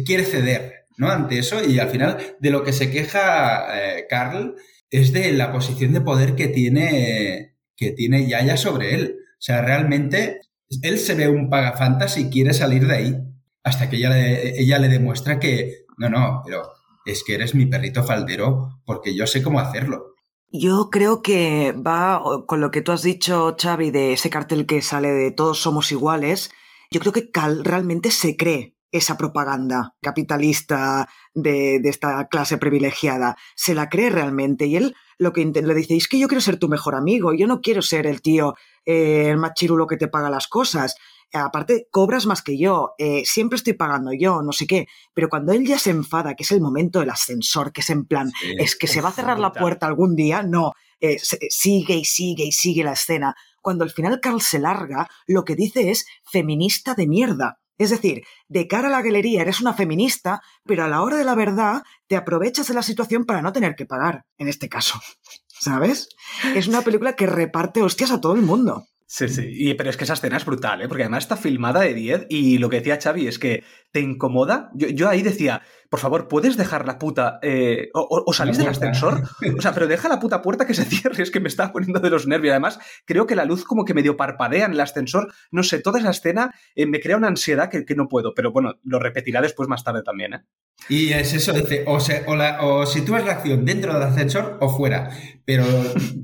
quiere ceder, ¿no? Ante eso. Y al final, de lo que se queja eh, Carl es de la posición de poder que tiene, que tiene Yaya sobre él. O sea, realmente, él se ve un pagafantas y quiere salir de ahí. Hasta que ella le, ella le demuestra que, no, no, pero es que eres mi perrito faldero porque yo sé cómo hacerlo. Yo creo que va con lo que tú has dicho, Xavi, de ese cartel que sale de todos somos iguales. Yo creo que Cal realmente se cree esa propaganda capitalista de, de, esta clase privilegiada. Se la cree realmente. Y él lo que le dice es que yo quiero ser tu mejor amigo, yo no quiero ser el tío, eh, el más chirulo que te paga las cosas aparte cobras más que yo, eh, siempre estoy pagando yo, no sé qué, pero cuando él ya se enfada, que es el momento del ascensor, que es en plan, sí, es que se va a cerrar la puerta algún día, no, eh, se, sigue y sigue y sigue la escena. Cuando al final Carl se larga, lo que dice es feminista de mierda. Es decir, de cara a la galería eres una feminista, pero a la hora de la verdad te aprovechas de la situación para no tener que pagar, en este caso. ¿Sabes? Es una película que reparte hostias a todo el mundo. Sí, sí, y, pero es que esa escena es brutal, ¿eh? porque además está filmada de 10 y lo que decía Xavi es que te incomoda. Yo, yo ahí decía, por favor, ¿puedes dejar la puta... Eh, o, o, salís del ascensor? O sea, pero deja la puta puerta que se cierre, es que me está poniendo de los nervios. Además, creo que la luz como que medio parpadea en el ascensor. No sé, toda esa escena eh, me crea una ansiedad que, que, no puedo, pero bueno, lo repetirá después más tarde también, ¿eh? Y es eso, dice, o, se, o, la, o sitúas la acción dentro del ascensor o fuera. Pero,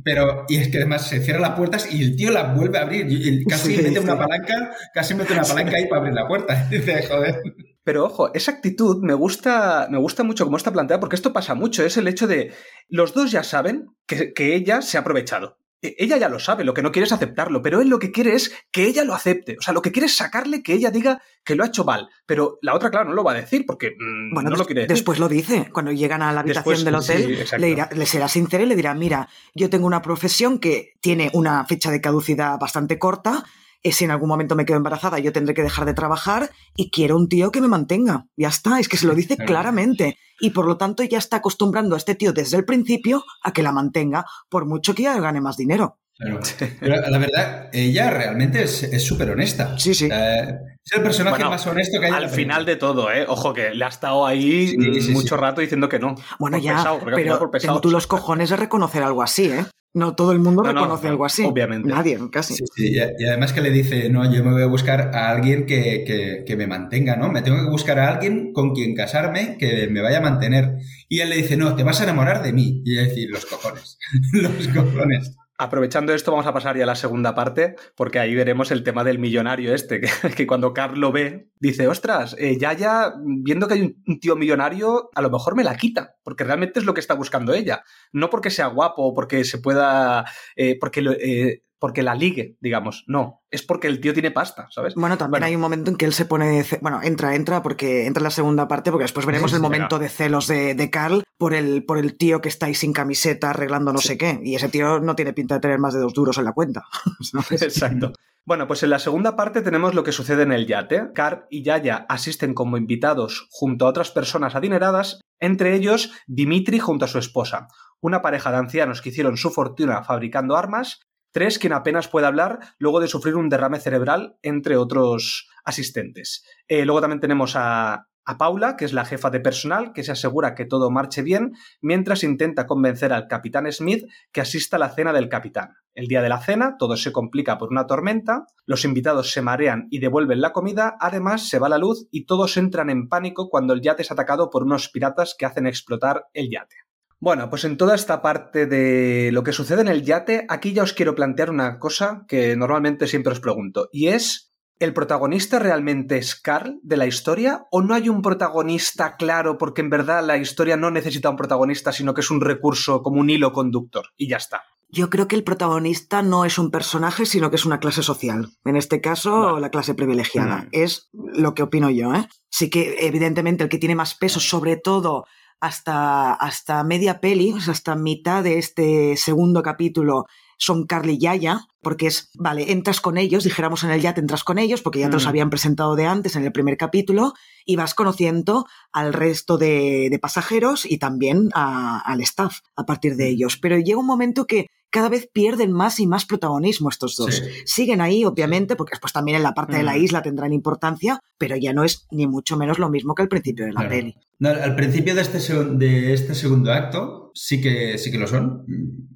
pero, y es que además se cierran las puertas y el tío la vuelve a abrir. Y casi sí, mete sí. una palanca, casi mete una palanca ahí para abrir la puerta. Dice, joder. Pero ojo, esa actitud me gusta, me gusta mucho cómo está planteada, porque esto pasa mucho, es el hecho de los dos ya saben que, que ella se ha aprovechado. E, Ella ya lo sabe, lo que no quiere es aceptarlo, pero él lo que quiere es que ella lo acepte. O sea, lo que quiere es sacarle que ella diga que lo ha hecho mal. Pero la otra, claro, no lo va a decir porque mmm, bueno, no lo quiere decir. Después lo dice. Cuando llegan a la habitación después, del hotel, sí, le, dirá, le, será sincero y le dirá: Mira, yo tengo una profesión que tiene una fecha de caducidad bastante corta si en algún momento me quedo embarazada, yo tendré que dejar de trabajar y quiero un tío que me mantenga. Ya está, es que se lo dice claramente. Y por lo tanto ya está acostumbrando a este tío desde el principio a que la mantenga, por mucho que ya gane más dinero. Claro. Pero la verdad, ella realmente es súper honesta. Sí, sí. Eh, es el personaje bueno, más honesto que hay. Al final de todo, ¿eh? Ojo, que le ha estado ahí sí, sí, mucho sí. rato diciendo que no. Bueno, ya, pesado, pero por pesado, tengo tú los cojones de reconocer algo así, ¿eh? No todo el mundo no, reconoce no, algo así. Obviamente. Nadie, casi. Sí, sí. Y, además que le dice, no, yo me voy a buscar a alguien que, que, que, me mantenga, ¿no? Me tengo que buscar a alguien con quien casarme que me vaya a mantener. Y él le dice, no, te vas a enamorar de mí. Y ella dice, los cojones. los cojones. Aprovechando esto, vamos a pasar ya a la segunda parte, porque ahí veremos el tema del millonario este, que, cuando Carl lo ve, dice, ostras, eh, ya ya, viendo que hay un, tío millonario, a lo mejor me la quita, porque realmente es lo que está buscando ella. No porque sea guapo porque se pueda, eh, porque, lo, eh, porque la ligue, digamos. No, es porque el tío tiene pasta, ¿sabes? Bueno, también hay un momento en que él se pone. Bueno, entra, entra, porque entra en la segunda parte, porque después veremos el momento de celos de, de, Carl por el, por el tío que está ahí sin camiseta arreglando no sé qué. Y ese tío no tiene pinta de tener más de dos duros en la cuenta. Exacto. Bueno, pues en la segunda parte tenemos lo que sucede en el yate. Carl y Yaya asisten como invitados junto a otras personas adineradas, entre ellos Dimitri junto a su esposa, una pareja de ancianos que hicieron su fortuna fabricando armas Tres, quien apenas puede hablar luego de sufrir un derrame cerebral, entre otros asistentes. Eh, luego también tenemos a, a Paula, que es la jefa de personal, que se asegura que todo marche bien, mientras intenta convencer al capitán Smith que asista a la cena del capitán. El día de la cena, todo se complica por una tormenta, los invitados se marean y devuelven la comida, además se va la luz y todos entran en pánico cuando el yate es atacado por unos piratas que hacen explotar el yate. Bueno, pues en toda esta parte de lo que sucede en el yate, aquí ya os quiero plantear una cosa que normalmente siempre os pregunto, y es, ¿el protagonista realmente es Carl de la historia o no hay un protagonista claro porque en verdad la historia no necesita un protagonista, sino que es un recurso como un hilo conductor y ya está? Yo creo que el protagonista no es un personaje, sino que es una clase social. En este caso, la clase privilegiada. Mm. Es lo que opino yo, ¿eh? Sí que, evidentemente, el que tiene más peso, sobre todo hasta, hasta media peli, hasta mitad de este segundo capítulo, son Carly y Yaya, porque es, vale, entras con ellos, dijéramos en el yate entras con ellos, porque ya te los mm. habían presentado de antes en el primer capítulo, y vas conociendo al resto de, pasajeros y también al staff a partir de mm. ellos. Pero llega un momento que cada vez pierden más y más protagonismo estos dos. Siguen ahí, obviamente, porque después también en la parte de la mm. isla tendrán importancia, pero ya no es ni mucho menos lo mismo que al principio de la peli. al principio de este, de este segundo acto sí que, sí que lo son,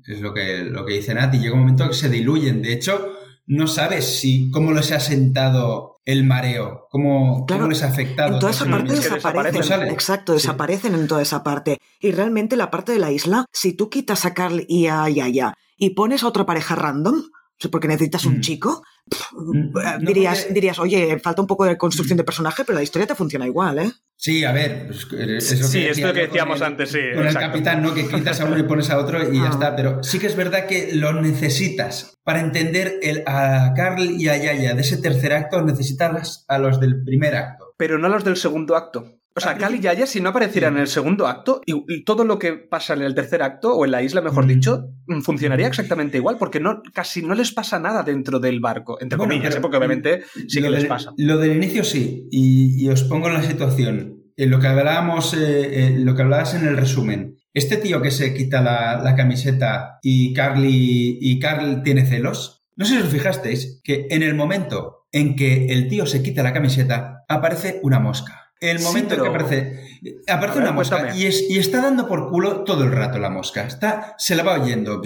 es lo que, lo que dice Nat, y llega un momento que se diluyen. De hecho, no sabes si cómo les ha sentado el mareo, cómo, les ha afectado. En toda esa parte desaparecen. Exacto, desaparecen en toda esa parte. Y realmente la parte de la isla, si tú quitas a Carl y a Yaya y pones a otra pareja random, porque necesitas un mm. chico, mm, dirías, dirías, oye, falta un poco de construcción de personaje, pero la historia te funciona igual, ¿eh? Sí, a ver, pues, sí, es lo que decíamos antes, sí. Con el capitán, ¿no? Que quitas a uno y pones a otro y ya ah. está. Pero sí que es verdad que lo necesitas. Para entender el, a Carl y a Yaya de ese tercer acto, necesitas a los del primer acto. Pero no a los del segundo acto. O sea, Cal y Yaya, si no aparecieran en el segundo acto, y, todo lo que pasa en el tercer acto, o en la isla, mejor dicho, mm, funcionaría exactamente igual, porque no, casi no les pasa nada dentro del barco, entre comillas, ¿eh? porque obviamente sí que les pasa. Lo del inicio sí, y, os pongo en la situación. En lo que hablábamos, eh, lo que hablabas en el resumen. Este tío que se quita la, camiseta y Carly y Carl tiene celos. No sé si os fijasteis que en el momento en que el tío se quita la camiseta, aparece una mosca. El momento que aparece, aparece una mosca y, es, y, está dando por culo todo el rato la mosca. Está, se la va oyendo,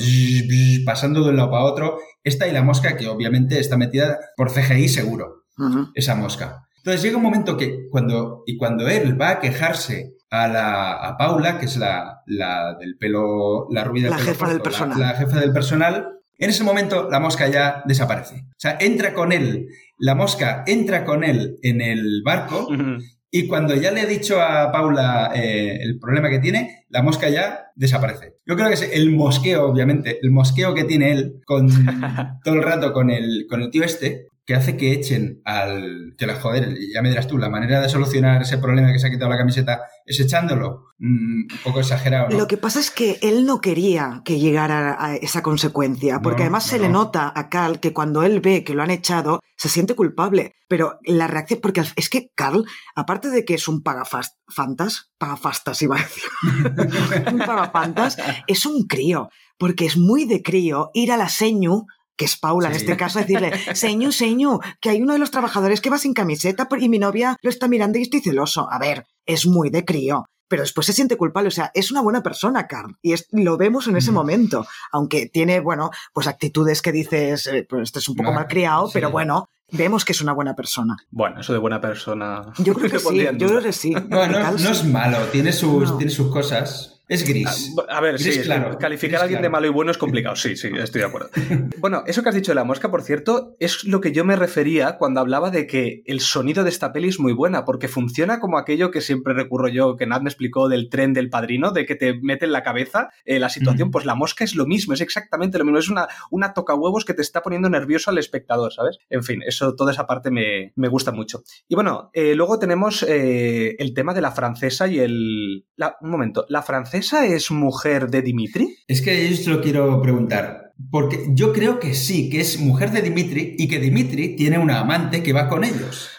pasando de un lado para otro. Está ahí la mosca que obviamente está metida por CGI seguro, esa mosca. Entonces llega un momento que cuando, y cuando él va a quejarse a, la, a Paula, que es la, la del pelo, la rubia del la jefa del personal. La, jefa del personal, en ese momento la mosca ya desaparece. O sea, entra con él, la mosca entra con él en el barco y cuando ya le he dicho a Paula eh, el problema que tiene, la mosca ya desaparece. Yo creo que es el mosqueo, obviamente, el mosqueo que tiene él con todo el rato con el, con el tío este, que hace que echen al... que la joder, ya me dirás tú, la manera de solucionar ese problema que se ha quitado la camiseta es echándolo. Mm, un poco exagerado. Lo que pasa es que él no quería que llegara a esa consecuencia, porque además se le nota a Carl que cuando él ve que lo han echado, se siente culpable. Pero la reacción, porque es que Carl, aparte de que es un pagafantas, pagafastas iba a decir, un pagafantas, es un crío, porque es muy de crío ir a la señu que es Paula en este caso, decirle, señu, señu, que hay uno de los trabajadores que va sin camiseta y mi novia lo está mirando y estoy celoso. A ver, es muy de crío. Pero después se siente culpable, o sea, es una buena persona, Carl, y lo vemos en ese momento, aunque tiene, bueno, pues actitudes que dices, eh, pues este es un poco mal criado, pero bueno, vemos que es una buena persona. Bueno, eso de buena persona. Yo creo que sí, yo creo que sí. No, no, es malo, tiene sus, tiene sus cosas. Es gris. A, ver, sí, claro. calificar a alguien de malo y bueno es complicado. Sí, sí, estoy de acuerdo. bueno, eso que has dicho de la mosca, por cierto, es lo que yo me refería cuando hablaba de que el sonido de esta peli es muy buena, porque funciona como aquello que siempre recurro yo, que Nat me explicó del tren del padrino, de que te mete en la cabeza eh, la situación. Pues la mosca es lo mismo, es exactamente lo mismo. Es una, una toca huevos que te está poniendo nervioso al espectador, ¿sabes? En fin, eso, toda esa parte me, gusta mucho. Y bueno, eh, luego tenemos eh, el tema de la francesa y el. un momento, ¿la francesa es mujer de Dimitri? Es que yo lo quiero preguntar. Porque yo creo que sí, que es mujer de Dimitri y que Dimitri tiene una amante que va con ellos.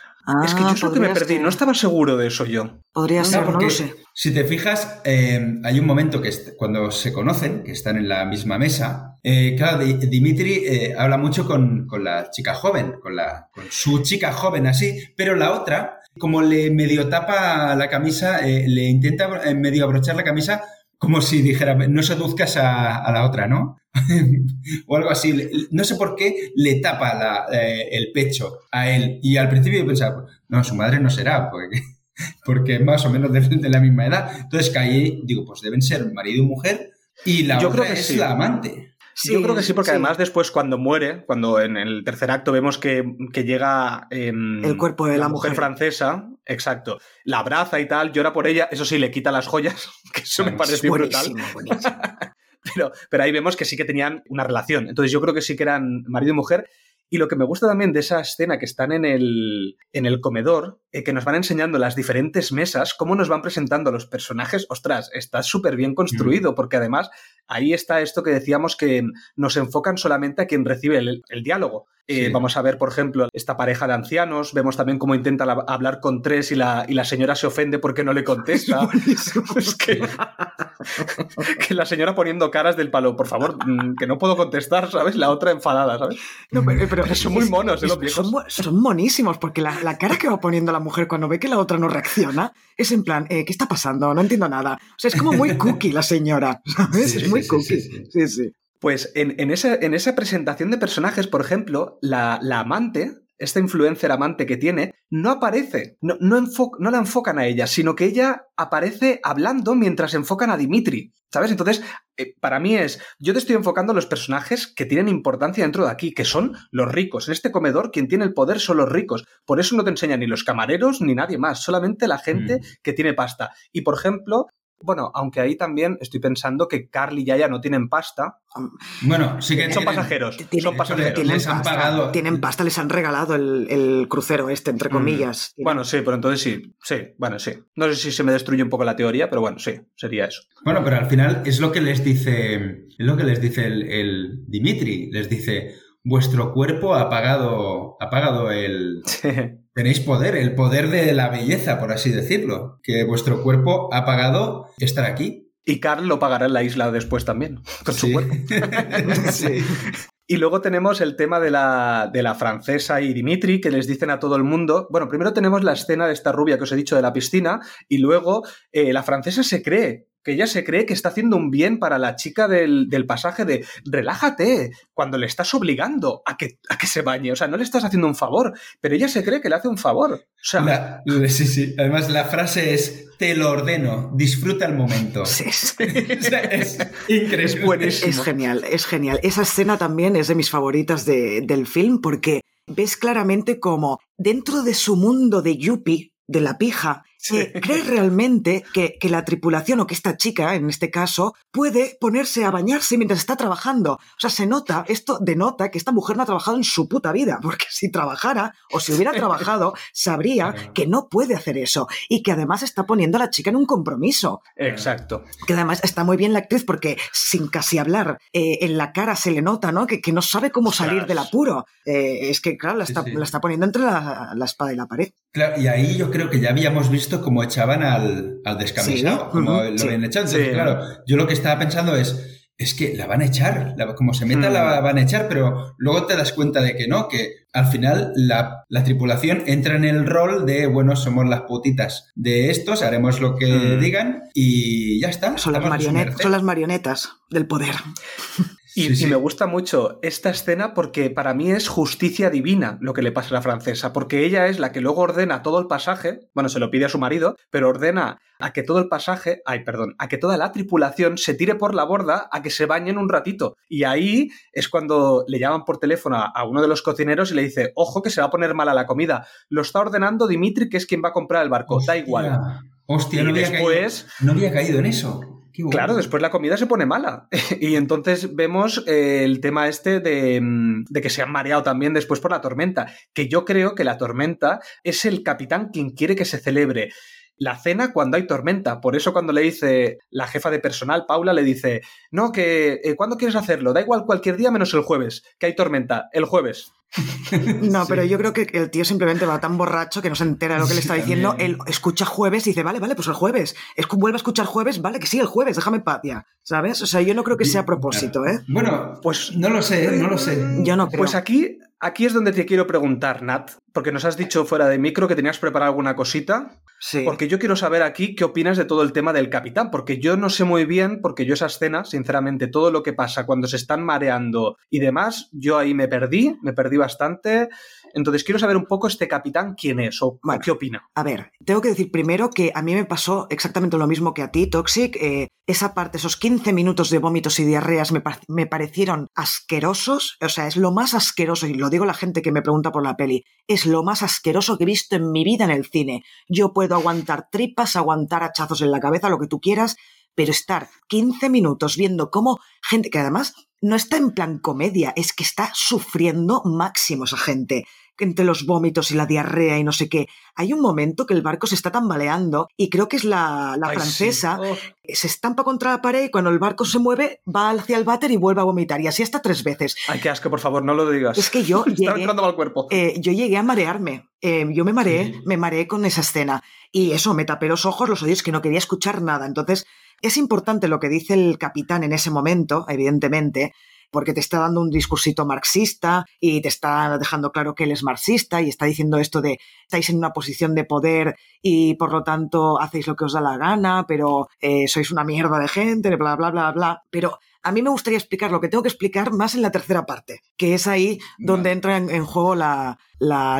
Es que yo es lo que me perdí, no estaba seguro de eso yo. Podría ser, porque si te fijas, eh, hay un momento que cuando se conocen, que están en la misma mesa, eh, claro, Dimitri eh, habla mucho con, la chica joven, con, la, con su chica joven así, pero la otra, como le medio tapa la camisa, le intenta medio abrochar la camisa como si dijera, no seduzcas a, la otra, ¿no? o algo así. No sé por qué le tapa el pecho a él. Y al principio yo pensaba, no, su madre no será, porque porque más o menos de, la misma edad. Entonces caí, digo, pues deben ser marido y mujer y la otra es la amante. Sí, Yo creo que sí, porque además después cuando muere, cuando en el tercer acto vemos que, llega el cuerpo de la, mujer. francesa, exacto, la abraza y tal, llora por ella, eso sí, le quita las joyas, que eso me parece brutal. pero, pero ahí vemos que sí que tenían una relación. Entonces yo creo que sí que eran marido y mujer. Y lo que me gusta también de esa escena que están en el, en el comedor, eh, que nos van enseñando las diferentes mesas, cómo nos van presentando los personajes, ostras, está súper bien construido, mm. porque además ahí está esto que decíamos que nos enfocan solamente a quien recibe el, el diálogo. Eh, vamos a ver, por ejemplo, esta pareja de ancianos. Vemos también cómo intenta hablar con tres y la, y la señora se ofende porque no le contesta. es que, que, la señora poniendo caras del palo, por favor, mm, que no puedo contestar, ¿sabes? La otra enfadada, ¿sabes? No, pero, son muy monos, ¿eh, los viejos. Son, monísimos porque la, cara que va poniendo la mujer cuando ve que la otra no reacciona es en plan, eh, ¿qué está pasando? No entiendo nada. O sea, es como muy cookie la señora, ¿sabes? es muy cookie. sí. sí. Pues en, en, esa, presentación de personajes, por ejemplo, la, amante, esta influencer amante que tiene, no aparece, no, no, no, la enfocan a ella, sino que ella aparece hablando mientras enfocan a Dimitri, ¿sabes? Entonces, eh, para mí es, yo te estoy enfocando a los personajes que tienen importancia dentro de aquí, que son los ricos. En este comedor, quien tiene el poder son los ricos. Por eso no te enseñan ni los camareros ni nadie más, solamente la gente mm. que tiene pasta. Y, por ejemplo, bueno, aunque ahí también estoy pensando que Carly y Yaya no tienen pasta. Bueno, sí que son pasajeros. son pasajeros. Tienen les han pagado. Tienen pasta, les han regalado el, crucero este, entre mm. comillas. Bueno, sí, pero entonces sí. Sí, bueno, sí. No sé si se me destruye un poco la teoría, pero bueno, sí, sería eso. Bueno, pero al final es lo que les dice. Es lo que les dice el, el Dimitri. Les dice. Vuestro cuerpo ha pagado, ha pagado el, tenéis poder, el poder de la belleza, por así decirlo, que vuestro cuerpo ha pagado estar aquí. Y Carl lo pagará en la isla después también, con su cuerpo. sí. Y luego tenemos el tema de la, de la, francesa y Dimitri, que les dicen a todo el mundo. Bueno, primero tenemos la escena de esta rubia que os he dicho de la piscina, y luego eh, la francesa se cree que ella se cree que está haciendo un bien para la chica del, pasaje de relájate cuando le estás obligando a que, a que se bañe. O sea, no le estás haciendo un favor, pero ella se cree que le hace un favor. O sea, sí, sí. Además, la frase es te lo ordeno, disfruta el momento. Sí, es increíble. Es, genial, es genial. Esa escena también es de mis favoritas del film porque ves claramente como dentro de su mundo de Yuppie, de la pija, ¿Crees realmente que, la tripulación o que esta chica, en este caso, puede ponerse a bañarse mientras está trabajando? O sea, se nota, esto denota que esta mujer no ha trabajado en su puta vida, porque si trabajara o si hubiera trabajado, sabría que no puede hacer eso y que además está poniendo a la chica en un compromiso. Exacto. Que además está muy bien la actriz porque sin casi hablar, eh, en la cara se le nota, ¿no? Que, que no sabe cómo salir del apuro. Eh, es que, claro, la está, la está poniendo entre la, la espada y la pared. Claro, y ahí yo creo que ya habíamos visto cómo echaban al, al descamisado, como lo habían echado. Entonces, claro, yo lo que estaba pensando es, es que la van a echar, como se meta la mm. van a echar, pero luego te das cuenta de que no, que al final la, tripulación entra en el rol de, bueno, somos las putitas de estos, haremos lo que mm. digan y ya está. Son las, son las marionetas del poder. Y, me gusta mucho esta escena porque para mí es justicia divina lo que le pasa a la francesa, porque ella es la que luego ordena todo el pasaje, bueno, se lo pide a su marido, pero ordena a que todo el pasaje, ay, perdón, a que toda la tripulación se tire por la borda a que se bañen un ratito. Y ahí es cuando le llaman por teléfono a, uno de los cocineros y le dice, ojo que se va a poner mala la comida. Lo está ordenando Dimitri, que es quien va a comprar el barco, da igual. Hostia, no, después, no había caído en eso. Claro, después la comida se pone mala. y entonces vemos eh, el tema este mm, de, que se han mareado también después por la tormenta. Que yo creo que la tormenta es el capitán quien quiere que se celebre la cena cuando hay tormenta. Por eso cuando le dice la jefa de personal, Paula, le dice, no, que eh, ¿cuándo quieres hacerlo? Da igual cualquier día menos el jueves, que hay tormenta, el jueves. No, pero yo creo que el tío simplemente va tan borracho que no se entera de lo que le está diciendo. Él escucha jueves y dice, vale, vale, pues el jueves. Es que vuelve a escuchar jueves, vale, que sí, el jueves, déjame paz ya. ¿Sabes? O sea, yo no creo que sea a propósito, ¿eh? Bueno, pues no lo sé, no lo sé. Yo no creo. Pues aquí, aquí es donde te quiero preguntar, Nat, porque nos has dicho fuera de micro que tenías preparado alguna cosita. Sí. Porque yo quiero saber aquí qué opinas de todo el tema del capitán, porque yo no sé muy bien, porque yo esa escena, sinceramente, todo lo que pasa cuando se están mareando y demás, yo ahí me perdí, me perdí bastante. Entonces quiero saber un poco este capitán quién es o qué opina. A ver, tengo que decir primero que a mí me pasó exactamente lo mismo que a ti, Toxic. Eh, esa parte, esos 15 minutos de vómitos y diarreas me, me, parecieron asquerosos. O sea, es lo más asqueroso, y lo digo a la gente que me pregunta por la peli, es lo más asqueroso que he visto en mi vida en el cine. Yo puedo aguantar tripas, aguantar hachazos en la cabeza, lo que tú quieras, pero estar 15 minutos viendo cómo gente que además no está en plan comedia, es que está sufriendo máximo esa gente entre los vómitos y la diarrea y no sé qué. Hay un momento que el barco se está tambaleando y creo que es la, francesa, oh. se estampa contra la pared y cuando el barco se mueve va hacia el váter y vuelve a vomitar y así hasta tres veces. Ay, qué asco, por favor, no lo digas. Es que yo llegué, entrando mal cuerpo. Eh, yo llegué a marearme. Eh, yo me mareé, me mareé con esa escena y eso, me tapé los ojos, los oídos, que no quería escuchar nada. Entonces, es importante lo que dice el capitán en ese momento, evidentemente, porque te está dando un discursito marxista y te está dejando claro que él es marxista y está diciendo esto de estáis en una posición de poder y por lo tanto hacéis lo que os da la gana, pero eh, sois una mierda de gente, bla, bla, bla, bla. Pero a mí me gustaría explicar lo que tengo que explicar más en la tercera parte, que es ahí donde entra en, juego la,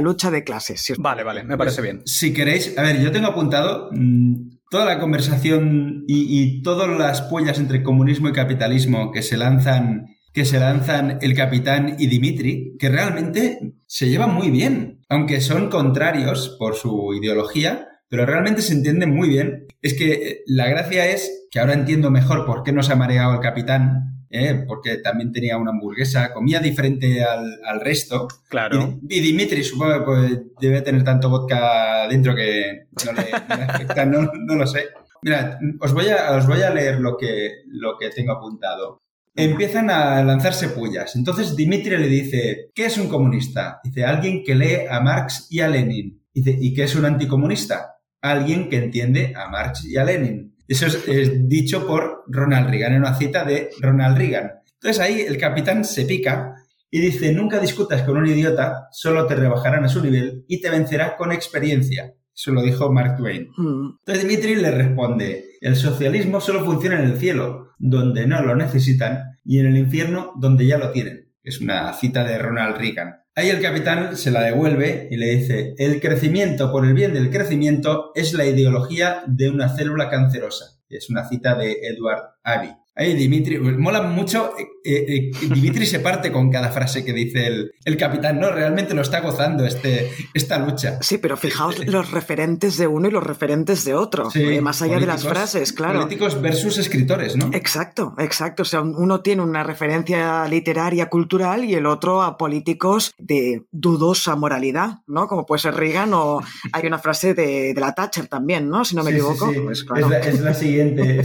lucha de clases. vale, vale, me parece bien. Si queréis, a ver, yo tengo apuntado mm, toda la conversación y, y todas las pollas entre comunismo y capitalismo que se lanzan que se lanzan el capitán y Dimitri, que realmente se llevan muy bien, aunque son contrarios por su ideología, pero realmente se entienden muy bien. Es que eh, la gracia es que ahora entiendo mejor por qué no se ha mareado el capitán, ¿eh? porque también tenía una hamburguesa, comía diferente al, resto. Claro. Y, Dimitri supongo que pues, debe tener tanto vodka dentro que no le, afecta, no, lo sé. Mira, os voy a, os voy a leer lo que, lo que tengo apuntado empiezan a lanzarse pullas. Entonces Dimitri le dice, ¿qué es un comunista? Dice, alguien que lee a Marx y a Lenin. Dice, ¿y qué es un anticomunista? Alguien que entiende a Marx y a Lenin. Eso es, dicho por Ronald Reagan, en una cita de Ronald Reagan. Entonces ahí el capitán se pica y dice, nunca discutas con un idiota, solo te rebajarán a su nivel y te vencerá con experiencia. Eso lo dijo Mark Twain. Mm. Entonces Dimitri le responde, el socialismo solo funciona en el cielo, donde no lo necesitan, y en el infierno, donde ya lo tienen. Es una cita de Ronald Reagan. Ahí el capitán se la devuelve y le dice, el crecimiento por el bien del crecimiento es la ideología de una célula cancerosa. Es una cita de Edward Abbey. Ay, Dimitri, pues mola mucho. Eh, eh, eh, Dimitri se parte con cada frase que dice el, capitán, ¿no? Realmente lo está gozando este, esta lucha. Sí, pero fijaos este, los referentes de uno y los referentes de otro. más allá de las frases, claro. Políticos versus escritores, ¿no? Exacto, exacto. O sea, uno tiene una referencia literaria, cultural y el otro a políticos de dudosa moralidad, ¿no? Como puede ser Reagan o hay una frase de, la Thatcher también, ¿no? Si no me equivoco. Pues es, la, siguiente,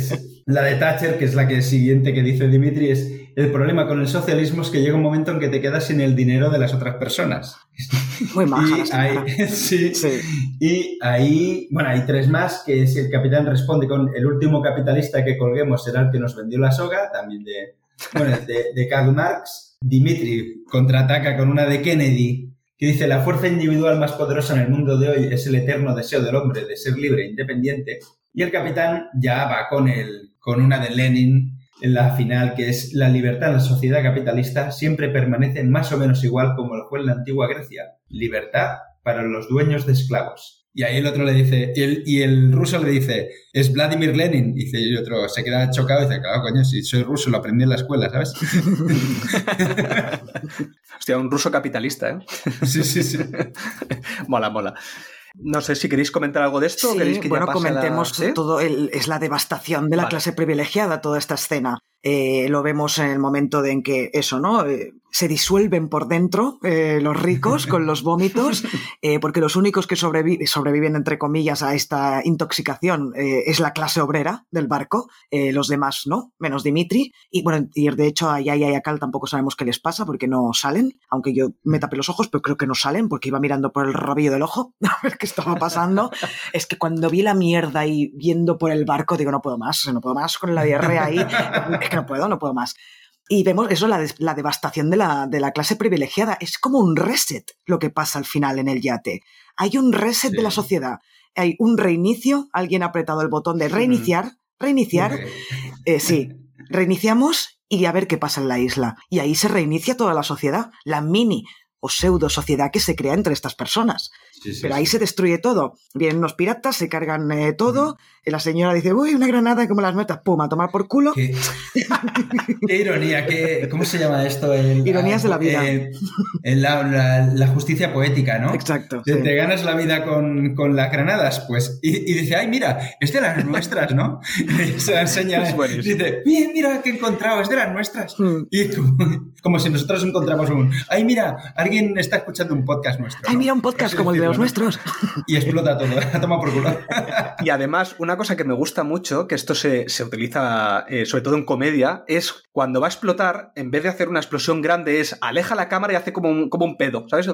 la de Thatcher, que es la que siguiente que dice Dimitri es, el problema con el socialismo es que llega un momento en que te quedas sin el dinero de las otras personas. Muy maja y, ahí, sí, y ahí, bueno, hay tres más, que si el capitán responde con el último capitalista que colguemos será el que nos vendió la soga, también de, bueno, de, de Karl Marx. Dimitri contraataca con una de Kennedy que dice la fuerza individual más poderosa en el mundo de hoy es el eterno deseo del hombre de ser libre e independiente. Y el capitán ya va con el, con una de Lenin en la final, que es la libertad en la sociedad capitalista siempre permanece más o menos igual como lo fue en la antigua Grecia. Libertad para los dueños de esclavos. Y ahí el otro le dice, y el, y el ruso le dice, es Vladimir Lenin. Y dice, y otro se queda chocado y dice, claro, coño, si soy ruso, lo aprendí en la escuela, ¿sabes? Hostia, un ruso capitalista, ¿eh? sí, sí, sí. mola, mola. No sé si queréis comentar algo de esto. Sí, o queréis que ya bueno, comentemos la... ¿Sí? todo. el- es la devastación de la Vale. clase privilegiada, toda esta escena. Eh, lo vemos en el momento de en que eso, ¿no? Eh, se disuelven por dentro eh, los ricos con los vómitos, eh, porque los únicos que sobrevi- sobreviven, entre comillas, a esta intoxicación eh, es la clase obrera del barco, eh, los demás no, menos Dimitri. Y bueno, y de hecho a Yaya y a Cal tampoco sabemos qué les pasa porque no salen, aunque yo me tapé los ojos, pero creo que no salen porque iba mirando por el rabillo del ojo a ver qué estaba pasando. es que cuando vi la mierda ahí viendo por el barco, digo, no puedo más, no puedo más con la diarrea ahí, es que no puedo, no puedo más. Y vemos eso, la, la devastación de la, de la clase privilegiada. Es como un reset lo que pasa al final en el yate. Hay un reset de la sociedad. Hay un reinicio, alguien ha apretado el botón de reiniciar, reiniciar. Eh, sí, reiniciamos y a ver qué pasa en la isla. Y ahí se reinicia toda la sociedad, la mini o pseudo sociedad que se crea entre estas personas. Sí, sí, Pero sí. ahí se destruye todo. Vienen los piratas, se cargan eh, todo. y la señora dice, uy, una granada como las metas, pum, a tomar por culo. Qué, qué ironía, qué, ¿cómo se llama esto? El- Ironías de la vida. eh, el- la, la- la justicia poética, ¿no? Exacto. Te, ganas la vida con, con las granadas, pues. Y, y dice, ay, mira, es de las nuestras, ¿no? Se la enseña. Dice, bien, mira, que he encontrado, es de las nuestras. Mm. Y tú, como si nosotros encontramos un, ay, mira, alguien está escuchando un podcast nuestro. Ay, ¿no? mira un podcast como el de los nuestros. Y explota todo, toma por culo. Y además, una cosa que me gusta mucho, que esto se, se utiliza eh, sobre todo en comedia, es cuando va a explotar, en vez de hacer una explosión grande, es aleja la cámara y hace como un, como un pedo, ¿sabes?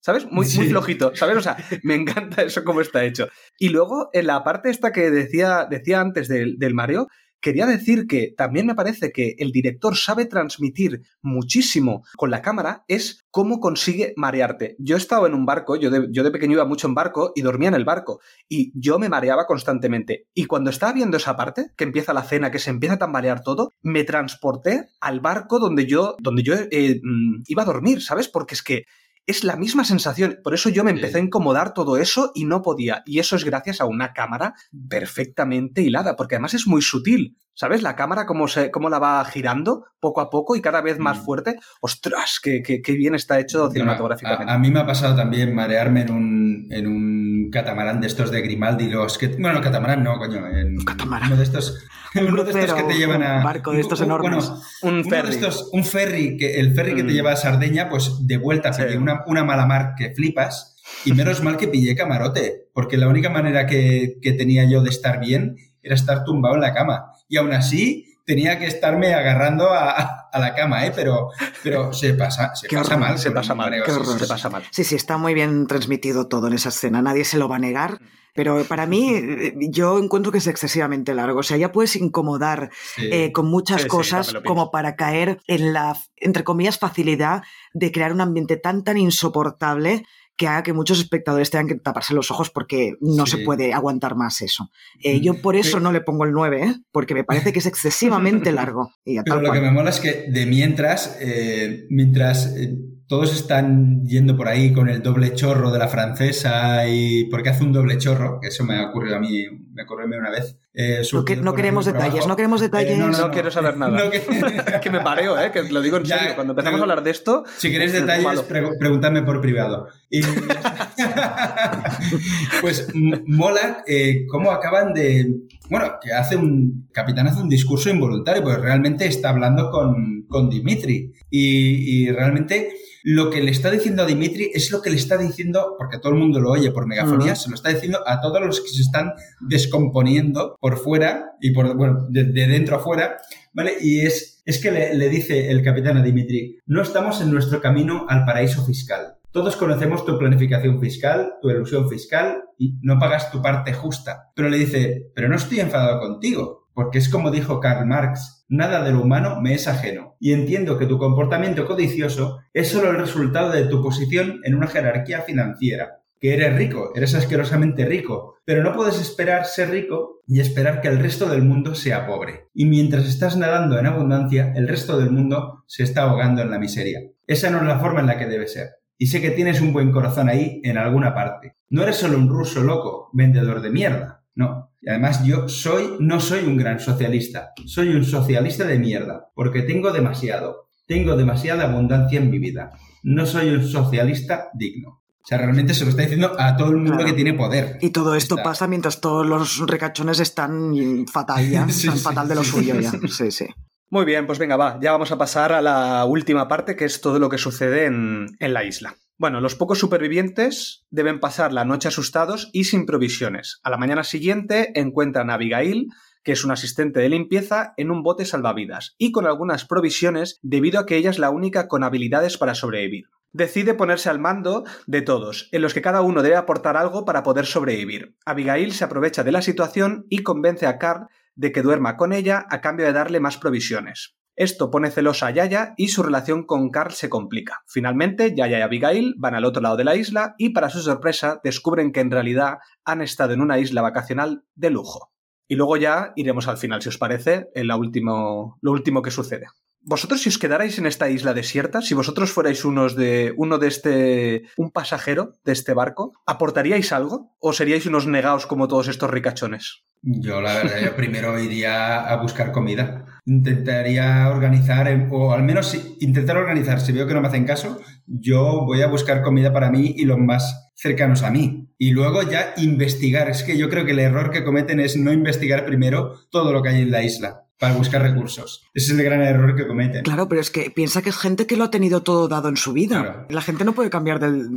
¿Sabes? Muy, muy flojito, ¿sabes? O sea, me encanta eso como está hecho. Y luego, en la parte esta que decía, decía antes del, del Mario, quería decir que también me parece que el director sabe transmitir muchísimo con la cámara, es cómo consigue marearte. Yo he estado en un barco, yo de, yo de pequeño iba mucho en barco y dormía en el barco, y yo me mareaba constantemente. Y cuando estaba viendo esa parte, que empieza la cena, que se empieza a tambalear todo, me transporté al barco donde yo, donde yo eh, mm, iba a dormir, ¿sabes? Porque es que es la misma sensación. Por eso yo me empecé a incomodar todo eso y no podía. Y eso es gracias a una cámara perfectamente hilada, porque además es muy sutil. ¿Sabes? La cámara cómo, se, cómo la va girando poco a poco y cada vez más Mm. fuerte. ¡Ostras! ¡Qué, qué, qué bien está hecho cinematográficamente! A, a mí me ha pasado también marearme en un, en un catamarán de estos de Grimaldi, los que... Bueno, catamarán no, coño. En, catamarán. Uno de estos... Un uno de estos que te llevan a... un barco de estos un- un- enormes. Bueno, un uno ferry. de estos, un ferry, que, el ferry que te Mm. lleva a Sardeña, pues de vuelta, Sí. una, una mala mar que flipas. Y menos mal que pillé camarote, porque la única manera que, que tenía yo de estar bien era estar tumbado en la cama. Y aún así tenía que estarme agarrando a, a la cama, ¿eh? Pero, pero se pasa, se Qué pasa horror, mal. se pasa mal, qué horror. sí, Se pasa mal. Sí, sí, está muy bien transmitido todo en esa escena, nadie se lo va a negar. Pero para mí, eh, yo encuentro que es excesivamente largo. O sea, ya puedes incomodar Sí. eh, con muchas Sí, cosas como para caer en la, entre comillas, facilidad de crear un ambiente tan, tan insoportable que haga que muchos espectadores tengan que taparse los ojos porque no Sí. se puede aguantar más eso. Eh, yo Mm. por eso Sí. no le pongo el 9, ¿eh? porque me parece que es excesivamente largo. Y a Pero tal lo que me mola es que de mientras, eh, mientras eh, todos están yendo por ahí con el doble chorro de la francesa y porque hace un doble chorro, que eso me ha ocurrido a mí, me ocurrió a mí una vez. eh, No, que- no queremos detalles, no queremos detalles. Eh, No quiero saber nada. No, que- Es que me mareo, ¿eh? Que lo digo en Ya, serio. Cuando empezamos pero- a hablar de esto, Si queréis Es detalles, pre- preguntadme por privado. Y- pues mola eh, cómo acaban de. Bueno, que hace un. Capitán hace un discurso involuntario, pues realmente está hablando con, con Dimitri. Y, y realmente lo que le está diciendo a Dimitri es lo que le está diciendo, porque todo el mundo lo oye por megafonía, se lo está diciendo a todos los que se están descomponiendo por fuera y por, bueno, de, de dentro a fuera, ¿vale? Y es, es que le, le dice el capitán a Dimitri, no estamos en nuestro camino al paraíso fiscal. Todos conocemos tu planificación fiscal, tu ilusión fiscal y no pagas tu parte justa. Pero le dice, pero no estoy enfadado contigo, porque es como dijo Karl Marx, nada de lo humano me es ajeno. Y entiendo que tu comportamiento codicioso es solo el resultado de tu posición en una jerarquía financiera. que eres rico, eres asquerosamente rico, pero no puedes esperar ser rico y esperar que el resto del mundo sea pobre. Y mientras estás nadando en abundancia, el resto del mundo se está ahogando en la miseria. Esa no es la forma en la que debe ser. Y sé que tienes un buen corazón ahí en alguna parte. No eres solo un ruso loco, vendedor de mierda. No. Y además yo soy, no soy un gran socialista. Soy un socialista de mierda. Porque tengo demasiado. Tengo demasiada abundancia en mi vida. No soy un socialista digno. O sea, realmente se lo está diciendo a todo el mundo que tiene poder. Y todo esto pasa mientras todos los recachones están fatal ya. están fatal de lo suyo ya. Sí, sí. Muy bien, pues venga, va. Ya vamos a pasar a la última parte, que es todo lo que sucede en, en la isla. Bueno, los pocos supervivientes deben pasar la noche asustados y sin provisiones. A la mañana siguiente encuentran a Abigail, que es un asistente de limpieza, en un bote salvavidas y con algunas provisiones debido a que ella es la única con habilidades para sobrevivir decide ponerse al mando de todos, en los que cada uno debe aportar algo para poder sobrevivir. Abigail se aprovecha de la situación y convence a Carl de que duerma con ella a cambio de darle más provisiones. Esto pone celosa a Yaya y su relación con Carl se complica. Finalmente, Yaya y Abigail van al otro lado de la isla y para su sorpresa descubren que en realidad han estado en una isla vacacional de lujo. Y luego ya iremos al final, si os parece, en último, lo último que sucede. Vosotros, si os quedarais en esta isla desierta, si vosotros fuerais unos de, uno de este, un pasajero de este barco, ¿aportaríais algo? ¿O seríais unos negados como todos estos ricachones? Yo, la verdad, yo primero iría a buscar comida. Intentaría organizar, o al menos intentar organizar. Si veo que no me hacen caso, yo voy a buscar comida para mí y los más cercanos a mí. Y luego ya investigar. Es que yo creo que el error que cometen es no investigar primero todo lo que hay en la isla para buscar recursos. Ese es el gran error que cometen. Claro, pero es que piensa que es gente que lo ha tenido todo dado en su vida. La gente no puede cambiar del,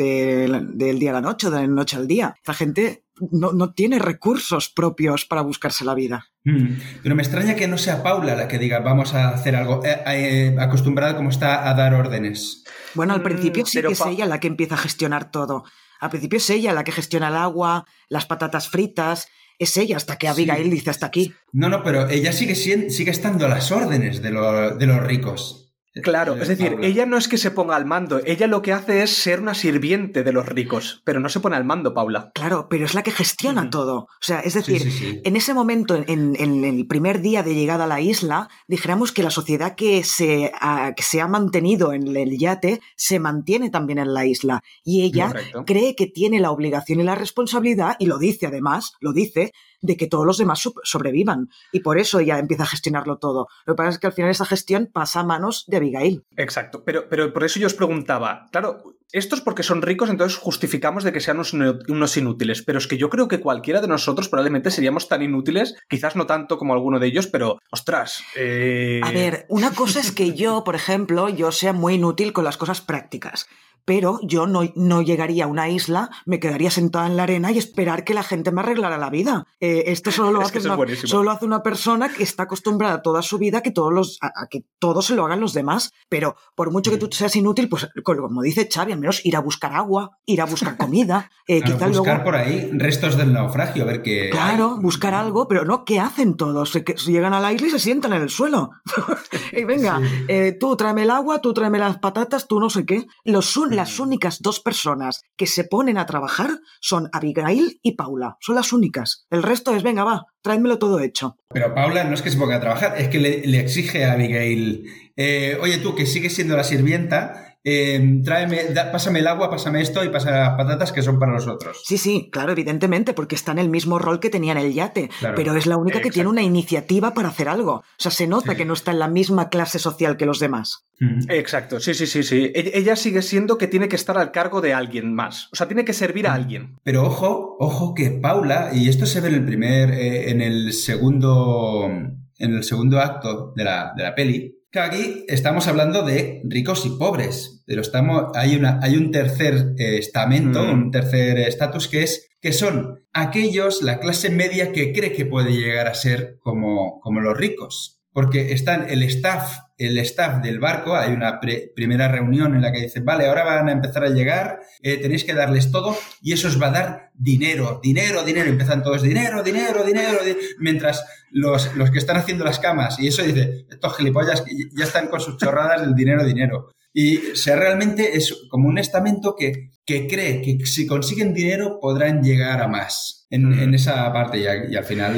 día a la noche, de la noche al día. La gente no, tiene recursos propios para buscarse la vida. Mm. Pero me extraña que no sea Paula la que diga vamos a hacer algo, eh, eh, acostumbrada como está a dar órdenes. Bueno, al principio mm, sí que es ella la que empieza a gestionar todo. Al principio es ella la que gestiona el agua, las patatas fritas, es ella hasta que Abigail dice hasta aquí. No, no, pero ella sigue, sigue estando a las órdenes de, de los ricos. Claro, es decir, ella no es que se ponga al mando, ella lo que hace es ser una sirviente de los ricos, pero no se pone al mando, Paula. Claro, pero es la que gestiona todo. O sea, es decir, en ese momento, en, el primer día de llegada a la isla, dijéramos que la sociedad que se, ha, que se ha mantenido en el yate se mantiene también en la isla. Y ella cree que tiene la obligación y la responsabilidad, y lo dice además, lo dice, de que todos los demás sobrevivan. Y por eso ella empieza a gestionarlo todo. Lo que pasa es que al final esa gestión pasa a manos de Abigail. Exacto, pero, pero por eso yo os preguntaba, claro, estos porque son ricos, entonces justificamos de que sean unos, inútiles, pero es que yo creo que cualquiera de nosotros probablemente seríamos tan inútiles, quizás no tanto como alguno de ellos, pero ostras. Eh, a ver, una cosa es que yo, por ejemplo, yo sea muy inútil con las cosas prácticas pero yo no, no, llegaría a una isla, me quedaría sentada en la arena y esperar que la gente me arreglara la vida. Eh, esto solo lo, hace una, solo hace una persona que está acostumbrada toda su vida a que, todos los, a, que todo se lo hagan los demás. Pero por mucho que tú seas inútil, pues como dice Xavi, al menos ir a buscar agua, ir a buscar comida. Eh, buscar por ahí restos del naufragio, a ver qué. Claro, buscar algo, pero no, ¿qué hacen todos? Que llegan a la isla y se sientan en el suelo. y venga, eh, tú tráeme el agua, tú tráeme las patatas, tú no sé qué. Los las únicas dos personas que se ponen a trabajar son Abigail y Paula. Son las únicas. El resto es, venga, va, tráemelo todo hecho. Pero Paula no es que se ponga a trabajar, es que le, exige a Abigail, eh, oye tú, que sigues siendo la sirvienta, eh, tráeme, pásame el agua, pásame esto y pasa las patatas que son para nosotros. Sí, sí, claro, evidentemente, porque está en el mismo rol que tenía en el yate, pero es la única que tiene una iniciativa para hacer algo. O sea, se nota que no está en la misma clase social que los demás. Exacto, sí, sí, sí, sí. E-, ella sigue siendo que tiene que estar al cargo de alguien más. O sea, tiene que servir a alguien. Pero ojo, ojo que Paula, y esto se ve en el primer, eh, en el segundo, en el segundo acto de la, de la peli, aquí estamos hablando de ricos y pobres, pero estamos, hay, una, hay un tercer eh, estamento, mm. un tercer estatus que es que son aquellos, la clase media que cree que puede llegar a ser como, como los ricos. Porque están el staff el staff del barco, hay una primera reunión en la que dicen, vale, ahora van a empezar a llegar, eh, tenéis que darles todo y eso os va a dar dinero, dinero, dinero. Empiezan todos, dinero, dinero, dinero, mientras los, los, que están haciendo las camas y eso dice, estos gilipollas ya están con sus chorradas del dinero, dinero. Y o sea, realmente es como un estamento que, que cree que si consiguen dinero podrán llegar a más en, Mm. en esa parte. Y, a- y al final,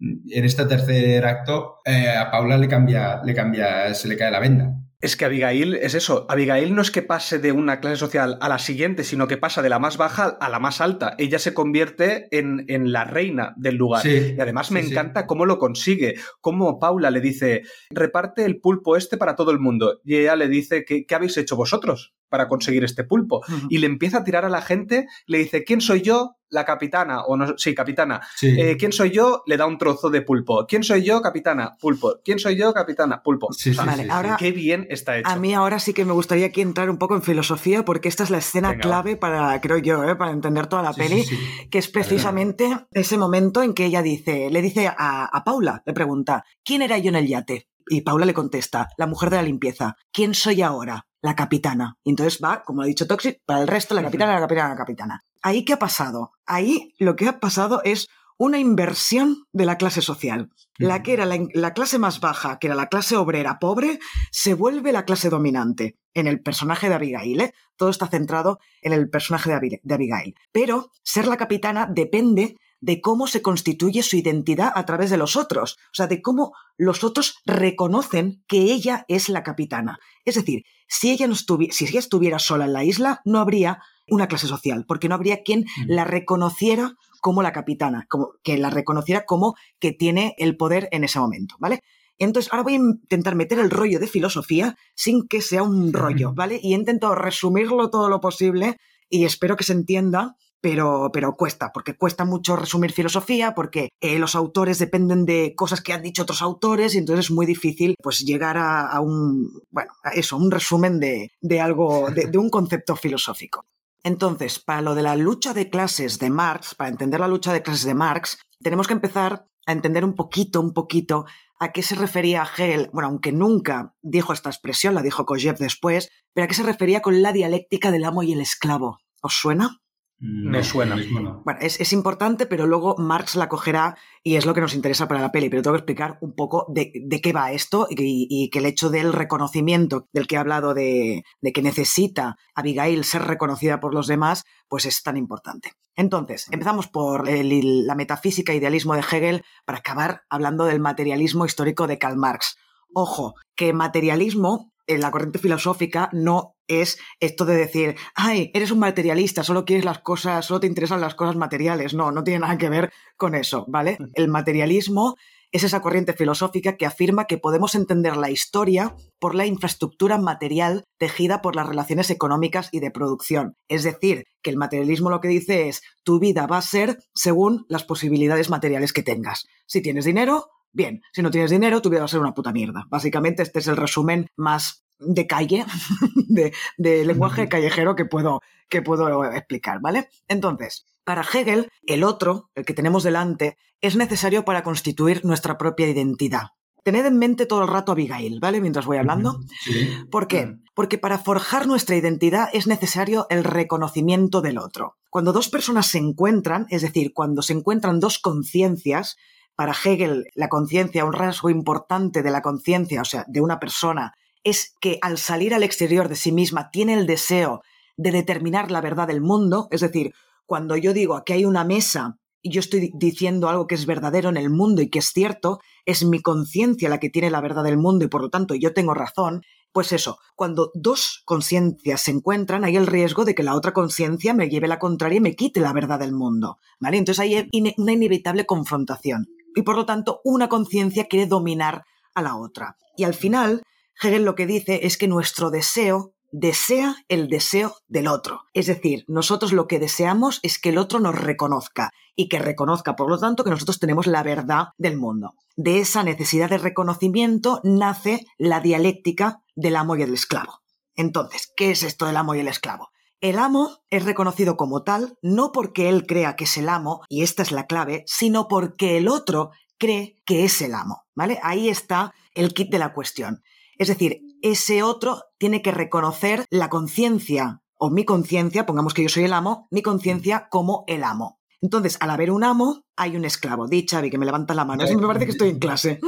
en este tercer acto, eh, a Paula le cambia, le cambia, se le cae la venda. Es que Abigail es eso. Abigail no es que pase de una clase social a la siguiente, sino que pasa de la más baja a la más alta. Ella se convierte en, en la reina del lugar. Sí, Y además me sí, sí. encanta cómo lo consigue. Cómo Paula le dice, reparte el pulpo este para todo el mundo. Y ella le dice, ¿qué, qué habéis hecho vosotros para conseguir este pulpo? Y le empieza a tirar a la gente, le dice, ¿quién soy yo? La capitana, o no, sí, capitana. Sí. Eh, ¿Quién soy yo? Le da un trozo de pulpo. ¿Quién soy yo? Capitana, pulpo. ¿Quién soy yo? Capitana, pulpo. Sí, sí, Vale, sí, sí. ahora- Qué bien está hecho. A mí ahora sí que me gustaría aquí entrar un poco en filosofía porque esta es la escena Venga, clave para, creo yo, ¿eh? para entender toda la Sí, peli, sí, sí. que es precisamente ese momento en que ella dice, le dice a, a Paula, le pregunta, ¿quién era yo en el yate? Y Paula le contesta, la mujer de la limpieza. ¿Quién soy ahora? La capitana. Y entonces va, como ha dicho Toxic, para el resto, la capitana, la capitana, la capitana. ¿Ahí qué ha pasado? Ahí lo que ha pasado es una inversión de la clase social. La que era la, la clase más baja, que era la clase obrera pobre, se vuelve la clase dominante en el personaje de Abigail. ¿eh? Todo está centrado en el personaje de Abigail. Pero ser la capitana depende de cómo se constituye su identidad a través de los otros. O sea, de cómo los otros reconocen que ella es la capitana. Es decir, si ella, no estuvi- si ella estuviera sola en la isla, no habría una clase social, porque no habría quien la reconociera como la capitana, como, que la reconociera como que tiene el poder en ese momento, ¿vale? Entonces, ahora voy a intentar meter el rollo de filosofía sin que sea un rollo, ¿vale? Y he intentado resumirlo todo lo posible y espero que se entienda, pero, pero cuesta, porque cuesta mucho resumir filosofía, porque eh, los autores dependen de cosas que han dicho otros autores y entonces es muy difícil pues llegar a, un, bueno, a eso, un resumen de, de algo, de, un concepto filosófico. Entonces, para lo de la lucha de clases de Marx, para entender la lucha de clases de Marx, tenemos que empezar a entender un poquito, un poquito a qué se refería Hegel, bueno, aunque nunca dijo esta expresión, la dijo Kojève después, pero a qué se refería con la dialéctica del amo y el esclavo. ¿Os suena? No, Me suena. ahora mismo no. Bueno, es, es importante, pero luego Marx la cogerá y es lo que nos interesa para la peli, pero tengo que explicar un poco de, de qué va esto y, y que el hecho del reconocimiento del que he hablado de, de que necesita Abigail ser reconocida por los demás, pues es tan importante. Entonces, empezamos por el- la metafísica e idealismo de Hegel para acabar hablando del materialismo histórico de Karl Marx. Ojo, que materialismo en la corriente filosófica no es esto de decir, ay, eres un materialista, solo quieres las cosas, solo te interesan las cosas materiales. No, no tiene nada que ver con eso, ¿vale? El materialismo es esa corriente filosófica que afirma que podemos entender la historia por la infraestructura material tejida por las relaciones económicas y de producción. Es decir, que el materialismo lo que dice es tu vida va a ser según las posibilidades materiales que tengas. Si tienes dinero, bien. Si no tienes dinero, tu vida va a ser una puta mierda. Básicamente este es el resumen más de calle, de, de lenguaje callejero que puedo, que puedo explicar, ¿vale? Entonces, para Hegel, el otro, el que tenemos delante, es necesario para constituir nuestra propia identidad. Tened en mente todo el rato a Abigail, ¿vale? Mientras voy hablando. Sí. ¿Por qué? Porque para forjar nuestra identidad es necesario el reconocimiento del otro. Cuando dos personas se encuentran, es decir, cuando se encuentran dos conciencias, para Hegel la conciencia, un rasgo importante de la conciencia, o sea, de una persona, es que al salir al exterior de sí misma tiene el deseo de determinar la verdad del mundo, es decir, cuando yo digo aquí hay una mesa y yo estoy diciendo algo que es verdadero en el mundo y que es cierto, es mi conciencia la que tiene la verdad del mundo y por lo tanto yo tengo razón, pues eso, cuando dos conciencias se encuentran, hay el riesgo de que la otra conciencia me lleve la contraria y me quite la verdad del mundo, ¿vale? Entonces hay ine- una inevitable confrontación y por lo tanto una conciencia quiere dominar a la otra. Y al final, Hegel lo que dice es que nuestro deseo desea el deseo del otro. Es decir, nosotros lo que deseamos es que el otro nos reconozca y que reconozca, por lo tanto, que nosotros tenemos la verdad del mundo. De esa necesidad de reconocimiento nace la dialéctica del amo y el esclavo. Entonces, ¿qué es esto del amo y el esclavo? El amo es reconocido como tal no porque él crea que es el amo, y esta es la clave, sino porque el otro cree que es el amo, ¿vale? Ahí está el kit de la cuestión. Es decir, ese otro tiene que reconocer la conciencia o mi conciencia, pongamos que yo soy el amo, mi conciencia como el amo. Entonces, al haber un amo, hay un esclavo. Di, Xavi, que me levantas la mano. Me parece que estoy en clase.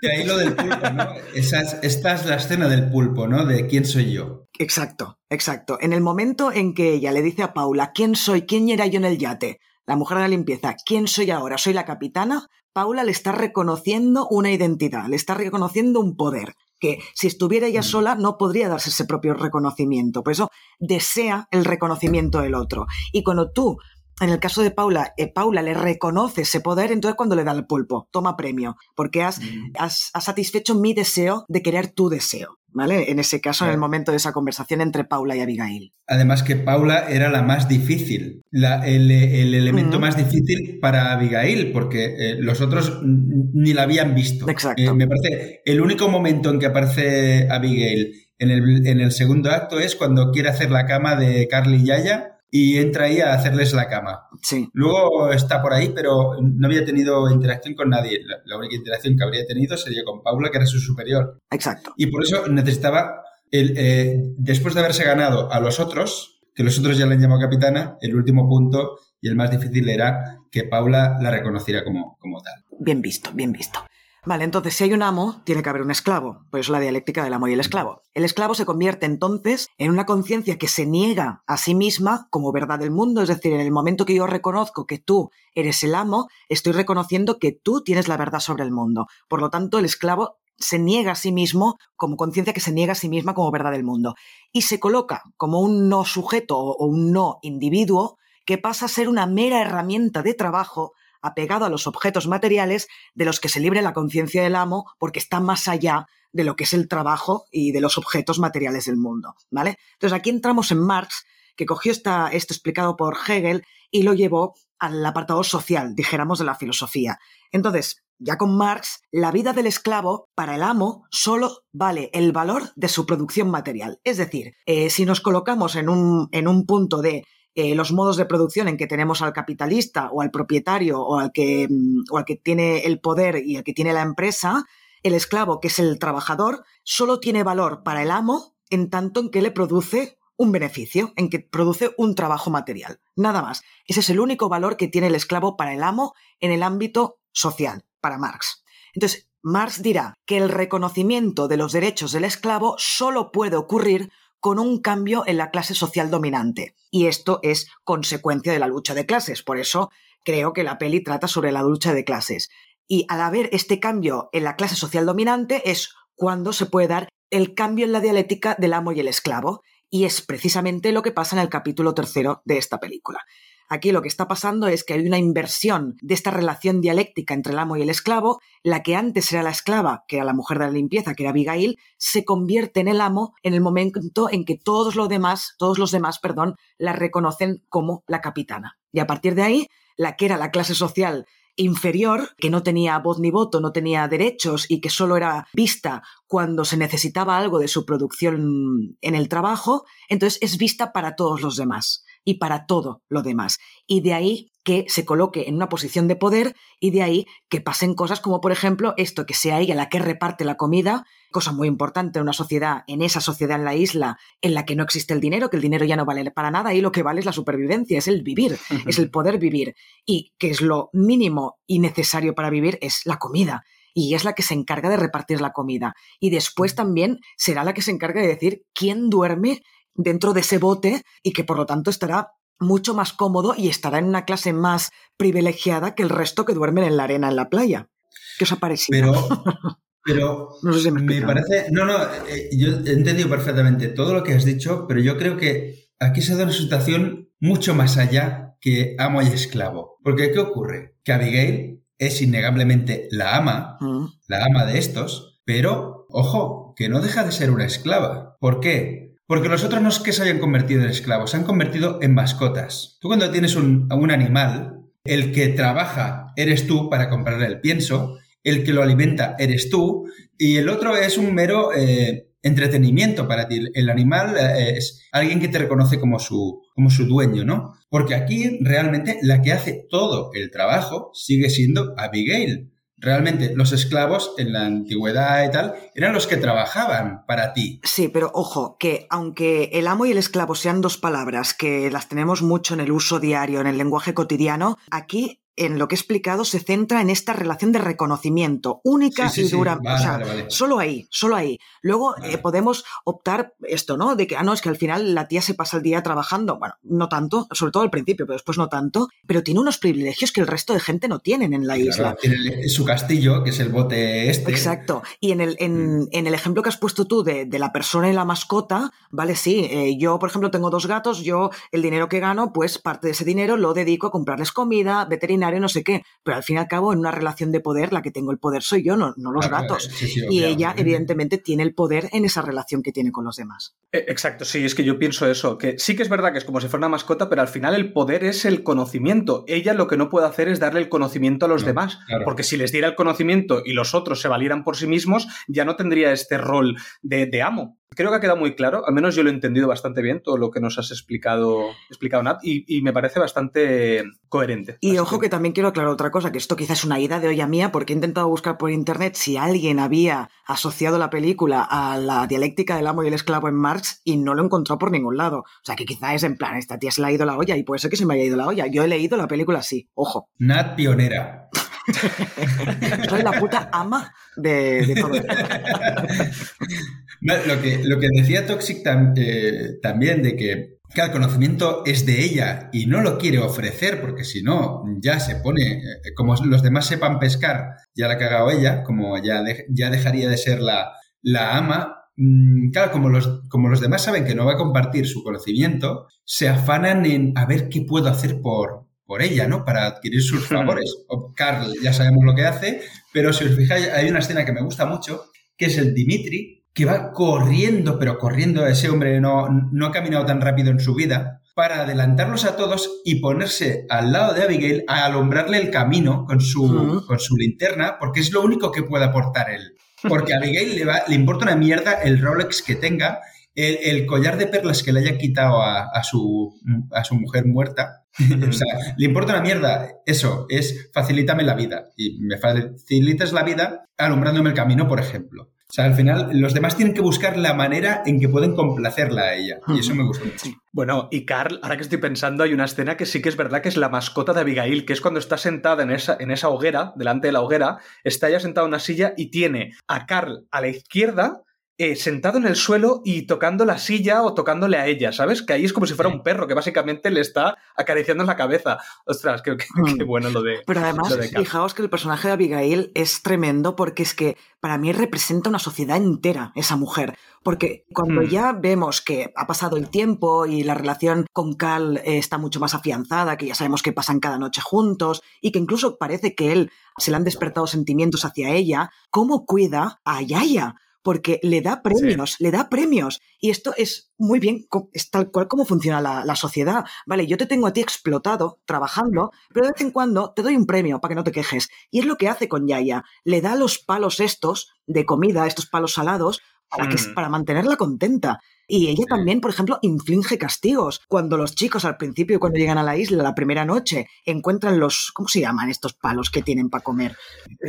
Y ahí lo del pulpo, ¿no? Esa es- esta es la escena del pulpo, ¿no? De quién soy yo. Exacto, exacto. En el momento en que ella le dice a Paula, ¿quién soy? ¿Quién era yo en el yate? La mujer de la limpieza, ¿quién soy ahora? ¿Soy la capitana? Paula le está reconociendo una identidad, le está reconociendo un poder que si estuviera ella mm. sola no podría darse ese propio reconocimiento. Por eso desea el reconocimiento del otro. Y cuando tú en el caso de Paula, eh, Paula le reconoce ese poder, entonces cuando le da el pulpo, toma premio, porque has, mm. has, satisfecho mi deseo de querer tu deseo. ¿Vale? En ese caso, en el momento de esa conversación entre Paula y Abigail. Además que Paula era la más difícil, el, elemento más difícil para Abigail, porque eh, los otros ni la habían visto. Exacto. Eh, me parece, el único momento en que aparece Abigail en el, en el segundo acto es cuando quiere hacer la cama de Carly y Yaya y entra ahí a hacerles la cama. Sí. Luego está por ahí, pero no había tenido interacción con nadie. La, única interacción que habría tenido sería con Paula, que era su superior. Exacto. Y por eso necesitaba, el, eh, después de haberse ganado a los otros, que los otros ya le han llamado capitana, el último punto y el más difícil era que Paula la reconociera como, como tal. Bien visto, bien visto. Vale, entonces si hay un amo, tiene que haber un esclavo. Por eso la dialéctica del amo y el esclavo. El esclavo se convierte entonces en una conciencia que se niega a sí misma como verdad del mundo. Es decir, en el momento que yo reconozco que tú eres el amo, estoy reconociendo que tú tienes la verdad sobre el mundo. Por lo tanto, el esclavo se niega a sí mismo como conciencia que se niega a sí misma como verdad del mundo. Y se coloca como un no sujeto o un no individuo que pasa a ser una mera herramienta de trabajo apegado a los objetos materiales de los que se libre la conciencia del amo porque está más allá de lo que es el trabajo y de los objetos materiales del mundo, ¿vale? Entonces aquí entramos en Marx, que cogió esta, esto explicado por Hegel y lo llevó al apartado social, dijéramos, de la filosofía. Entonces, ya con Marx, la vida del esclavo para el amo solo vale el valor de su producción material. Es decir, eh, si nos colocamos en un, en un punto de eh, los modos de producción en que tenemos al capitalista o al propietario o al, que, mm, o al que tiene el poder y el que tiene la empresa, el esclavo, que es el trabajador, solo tiene valor para el amo en tanto en que le produce un beneficio, en que produce un trabajo material. Nada más. Ese es el único valor que tiene el esclavo para el amo en el ámbito social, para Marx. Entonces, Marx dirá que el reconocimiento de los derechos del esclavo solo puede ocurrir con un cambio en la clase social dominante. Y esto es consecuencia de la lucha de clases. Por eso creo que la peli trata sobre la lucha de clases. Y al haber este cambio en la clase social dominante es cuando se puede dar el cambio en la dialéctica del amo y el esclavo. Y es precisamente lo que pasa en el capítulo tercero de esta película. Aquí lo que está pasando es que hay una inversión de esta relación dialéctica entre el amo y el esclavo. La que antes era la esclava, que era la mujer de la limpieza, que era Abigail, se convierte en el amo en el momento en que todos los demás, todos los demás, perdón, la reconocen como la capitana. Y a partir de ahí, la que era la clase social inferior, que no tenía voz ni voto, no tenía derechos y que solo era vista cuando se necesitaba algo de su producción en el trabajo, entonces es vista para todos los demás y para todo lo demás. Y de ahí que se coloque en una posición de poder y de ahí que pasen cosas como, por ejemplo, esto, que sea ella la que reparte la comida, cosa muy importante en una sociedad, en esa sociedad en la isla en la que no existe el dinero, que el dinero ya no vale para nada y lo que vale es la supervivencia, es el vivir, es el poder vivir. Y que es lo mínimo y necesario para vivir es la comida y es la que se encarga de repartir la comida. Y después también será la que se encarga de decir quién duerme dentro de ese bote y que por lo tanto estará mucho más cómodo y estará en una clase más privilegiada que el resto que duermen en la arena en la playa. ¿Qué os ha parecido? Pero, pero no sé si me, parece. No, no, eh, yo he entendido perfectamente todo lo que has dicho, pero yo creo que aquí se da una situación mucho más allá que amo y esclavo. Porque ¿qué ocurre? Que Abigail es innegablemente la ama, mm. la ama de estos, pero, ojo, que no deja de ser una esclava. ¿Por qué? Porque los otros no es que se hayan convertido en esclavos, se han convertido en mascotas. Tú cuando tienes un, un animal, el que trabaja eres tú para comprarle el pienso, el que lo alimenta eres tú, y el otro es un mero eh, entretenimiento para ti. El animal eh, es alguien que te reconoce como su, como su dueño, ¿no? Porque aquí realmente la que hace todo el trabajo sigue siendo Abigail. Realmente los esclavos en la antigüedad y tal eran los que trabajaban para ti. Sí, pero ojo, que aunque el amo y el esclavo sean dos palabras que las tenemos mucho en el uso diario, en el lenguaje cotidiano, aquí en lo que he explicado, se centra en esta relación de reconocimiento única Sí, sí, y sí. dura. Vale, o sea, vale, solo ahí, solo ahí. Luego Vale. eh, podemos optar esto, ¿no? De que, ah, no, es que al final la tía se pasa el día trabajando. Bueno, no tanto, sobre todo al principio, pero después no tanto. Pero tiene unos privilegios que el resto de gente no tienen en la Claro, isla. tiene su castillo, que es el bote este. Exacto. Y en el, en, en el ejemplo que has puesto tú de, de la persona y la mascota, vale, sí. eh, yo, por ejemplo, tengo dos gatos, yo el dinero que gano, pues parte de ese dinero lo dedico a comprarles comida, no sé qué. Pero al fin y al cabo, en una relación de poder, la que tengo el poder soy yo, no, no los Claro, gatos. sí, sí, Y ella, evidentemente, tiene el poder en esa relación que tiene con los demás. Eh, Exacto, sí, es que yo pienso eso, que sí que es verdad que es como si fuera una mascota, pero al final el poder es el conocimiento. Ella lo que no puede hacer es darle el conocimiento a los No, demás, claro. porque si les diera el conocimiento y los otros se valieran por sí mismos, ya no tendría este rol de, de amo. Creo que ha quedado muy claro, al menos yo lo he entendido bastante bien, todo lo que nos has explicado, explicado Nat, y, y me parece bastante coherente. Y ojo que también quiero aclarar otra cosa, que esto quizás es una ida de olla mía, porque he intentado buscar por internet si alguien había asociado la película a la dialéctica del amo y el esclavo en Marx y no lo he encontrado por ningún lado. O sea que quizás es en plan, esta tía se le ha ido la olla y puede ser que se me haya ido la olla. Yo he leído la película así, ojo. Nat pionera. Soy la puta ama de, de todo esto. Lo, que, lo que decía Toxic tam- eh, también de que, que el conocimiento es de ella y no lo quiere ofrecer porque si no ya se pone, eh, como los demás sepan pescar, ya la ha cagado ella, como ya, de- ya dejaría de ser la, la ama. Mm, Claro, como los, como los demás saben que no va a compartir su conocimiento, se afanan en a ver qué puedo hacer por, por ella, ¿no? Para adquirir sus favores. O Carl ya sabemos lo que hace, pero si os fijáis, hay una escena que me gusta mucho, que es el Dimitri, que va corriendo, pero corriendo, ese hombre no, no ha caminado tan rápido en su vida, para adelantarlos a todos y ponerse al lado de Abigail a alumbrarle el camino con su, con su linterna, porque es lo único que puede aportar él. Porque a Abigail le, va- le importa una mierda el Rolex que tenga, el, el collar de perlas que le haya quitado a, a su, a su mujer muerta. o sea, le importa una mierda. Eso es facilítame la vida. Y me facilitas la vida alumbrándome el camino, por ejemplo. O sea, al final, los demás tienen que buscar la manera en que pueden complacerla a ella. Y eso me gusta mucho. Bueno, y Carl, ahora que estoy pensando, hay una escena que sí que es verdad que es la mascota de Abigail, que es cuando está sentada en esa, en esa hoguera, delante de la hoguera, está ella sentada en una silla y tiene a Carl a la izquierda, eh, sentado en el suelo y tocando la silla o tocándole a ella, ¿sabes? Que ahí es como si fuera un perro, que básicamente le está acariciando en la cabeza. Ostras, qué, qué- Mm. qué bueno lo de... Pero además, de fijaos que el personaje de Abigail es tremendo porque es que para mí representa una sociedad entera, esa mujer. Porque cuando Hmm. ya vemos que ha pasado el tiempo y la relación con Cal eh, está mucho más afianzada, que ya sabemos que pasan cada noche juntos y que incluso parece que él se le han despertado sentimientos hacia ella, ¿cómo cuida a Yaya? Porque le da premios, le da premios. Y esto es muy bien, es tal cual como funciona la, la sociedad. Vale, yo te tengo a ti explotado, trabajando, pero de vez en cuando te doy un premio para que no te quejes. Y es lo que hace con Yaya. Le da los palos estos de comida, estos palos salados, para, que, Mm. para mantenerla contenta. Y ella también, por ejemplo, inflige castigos. Cuando los chicos al principio, cuando llegan a la isla la primera noche, encuentran los, ¿cómo se llaman estos palos que tienen para comer?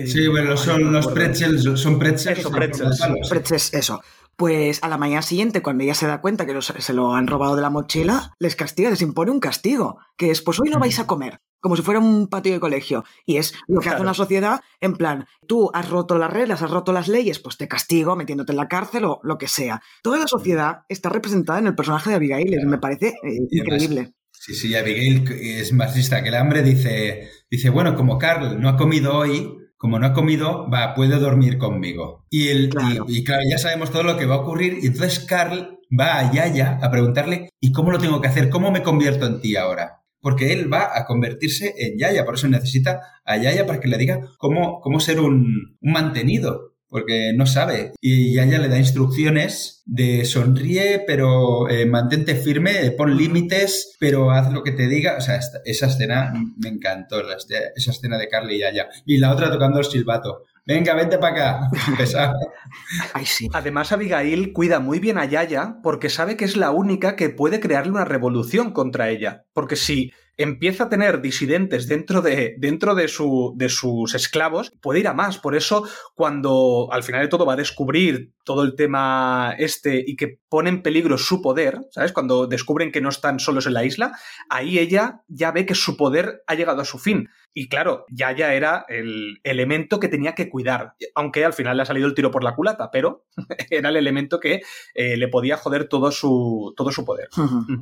Sí, bueno, son los pretzels, son pretzels. Eso. Pretzels, eso. Pues a la mañana siguiente, cuando ella se da cuenta que los- se lo han robado de la mochila, les castiga, les impone un castigo, que es, pues hoy no vais a comer, como si fuera un patio de colegio. Y es lo que hace una sociedad en plan, tú has roto las reglas, has roto las leyes, pues te castigo metiéndote en la cárcel o lo que sea. Toda la sociedad está representada en el personaje de Abigail, y me parece eh, increíble. Sí, sí, Abigail es marxista que el hambre dice, dice, bueno, como Carl no ha comido hoy, como no ha comido, va, puede dormir conmigo. Y, el, y- y claro, ya sabemos todo lo que va a ocurrir, y entonces Carl va a Yaya a preguntarle, ¿y cómo lo tengo que hacer? ¿Cómo me convierto en ti ahora? Porque él va a convertirse en Yaya, por eso necesita a Yaya para que le diga cómo, cómo ser un, un mantenido. Porque no sabe. Y Yaya le da instrucciones de sonríe, pero eh, mantente firme, pon límites, pero haz lo que te diga. O sea, esa escena me encantó, esa escena de Carly y Yaya. Y la otra tocando el silbato. Venga, vente para acá. Además, Abigail cuida muy bien a Yaya porque sabe que es la única que puede crearle una revolución contra ella. Porque si empieza a tener disidentes dentro de, dentro de, su, de sus esclavos, puede ir a más. Por eso, cuando al final de todo va a descubrir todo el tema este y que pone en peligro su poder, ¿sabes? Cuando descubren que no están solos en la isla, ahí ella ya ve que su poder ha llegado a su fin. Y claro, Yaya era el elemento que tenía que cuidar, aunque al final le ha salido el tiro por la culata, pero era el elemento que eh, le podía joder todo su, todo su poder.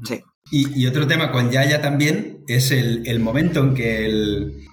Sí. Y, otro tema con Yaya también es el, momento en que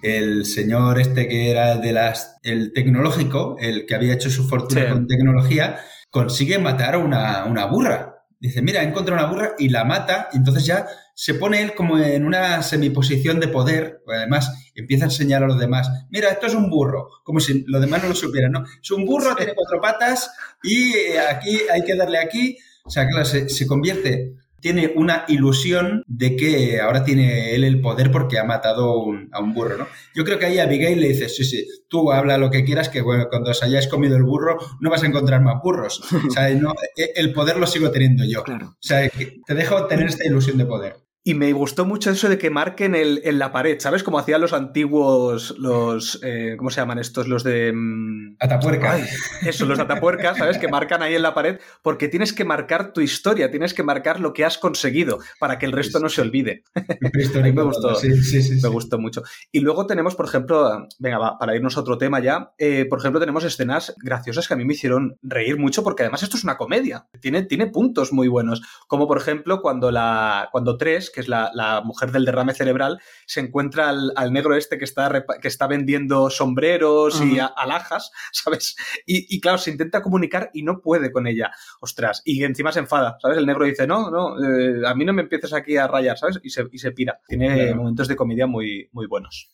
el, señor este que era de las, el tecnológico, el que había hecho su fortuna con tecnología, consigue matar a una, una burra. Dice, mira, encontrado una burra y la mata, y entonces ya se pone él como en una semiposición de poder, además empieza a enseñar a los demás, mira, esto es un burro, como si los demás no lo supieran, ¿no? Es un burro, tiene cuatro patas y aquí hay que darle aquí, o sea, claro, se convierte tiene una ilusión de que ahora tiene él el poder porque ha matado a un burro, ¿no? Yo creo que ahí Abigail le dice, sí, sí, tú habla lo que quieras, que bueno, cuando os hayáis comido el burro no vas a encontrar más burros. O sea, no, e, el poder lo sigo teniendo yo. Claro. O sea, te dejo tener esta ilusión de poder. Y me gustó mucho eso de que marquen el, en la pared, ¿sabes? Como hacían los antiguos, los, eh, ¿cómo se llaman estos? Los de... Mm, Atapuerca. eso, los atapuercas, ¿sabes? Que marcan ahí en la pared, porque tienes que marcar tu historia, tienes que marcar lo que has conseguido para que el resto no se olvide. me gustó, sí, sí, sí, me gustó mucho. Y luego tenemos, por ejemplo, venga, va, para irnos a otro tema ya, eh, por ejemplo, tenemos escenas graciosas que a mí me hicieron reír mucho, porque además esto es una comedia, tiene, tiene puntos muy buenos, como por ejemplo cuando, la, cuando tres que es la, mujer del derrame cerebral, se encuentra al, negro este que está, que está vendiendo sombreros y alhajas, ¿sabes? Y, claro, se intenta comunicar y no puede con ella. Ostras, y encima se enfada, ¿sabes? El negro dice, no, no, eh, a mí no me empieces aquí a rayar, ¿sabes? Y se, y se pira. Tiene momentos de comedia muy, muy buenos.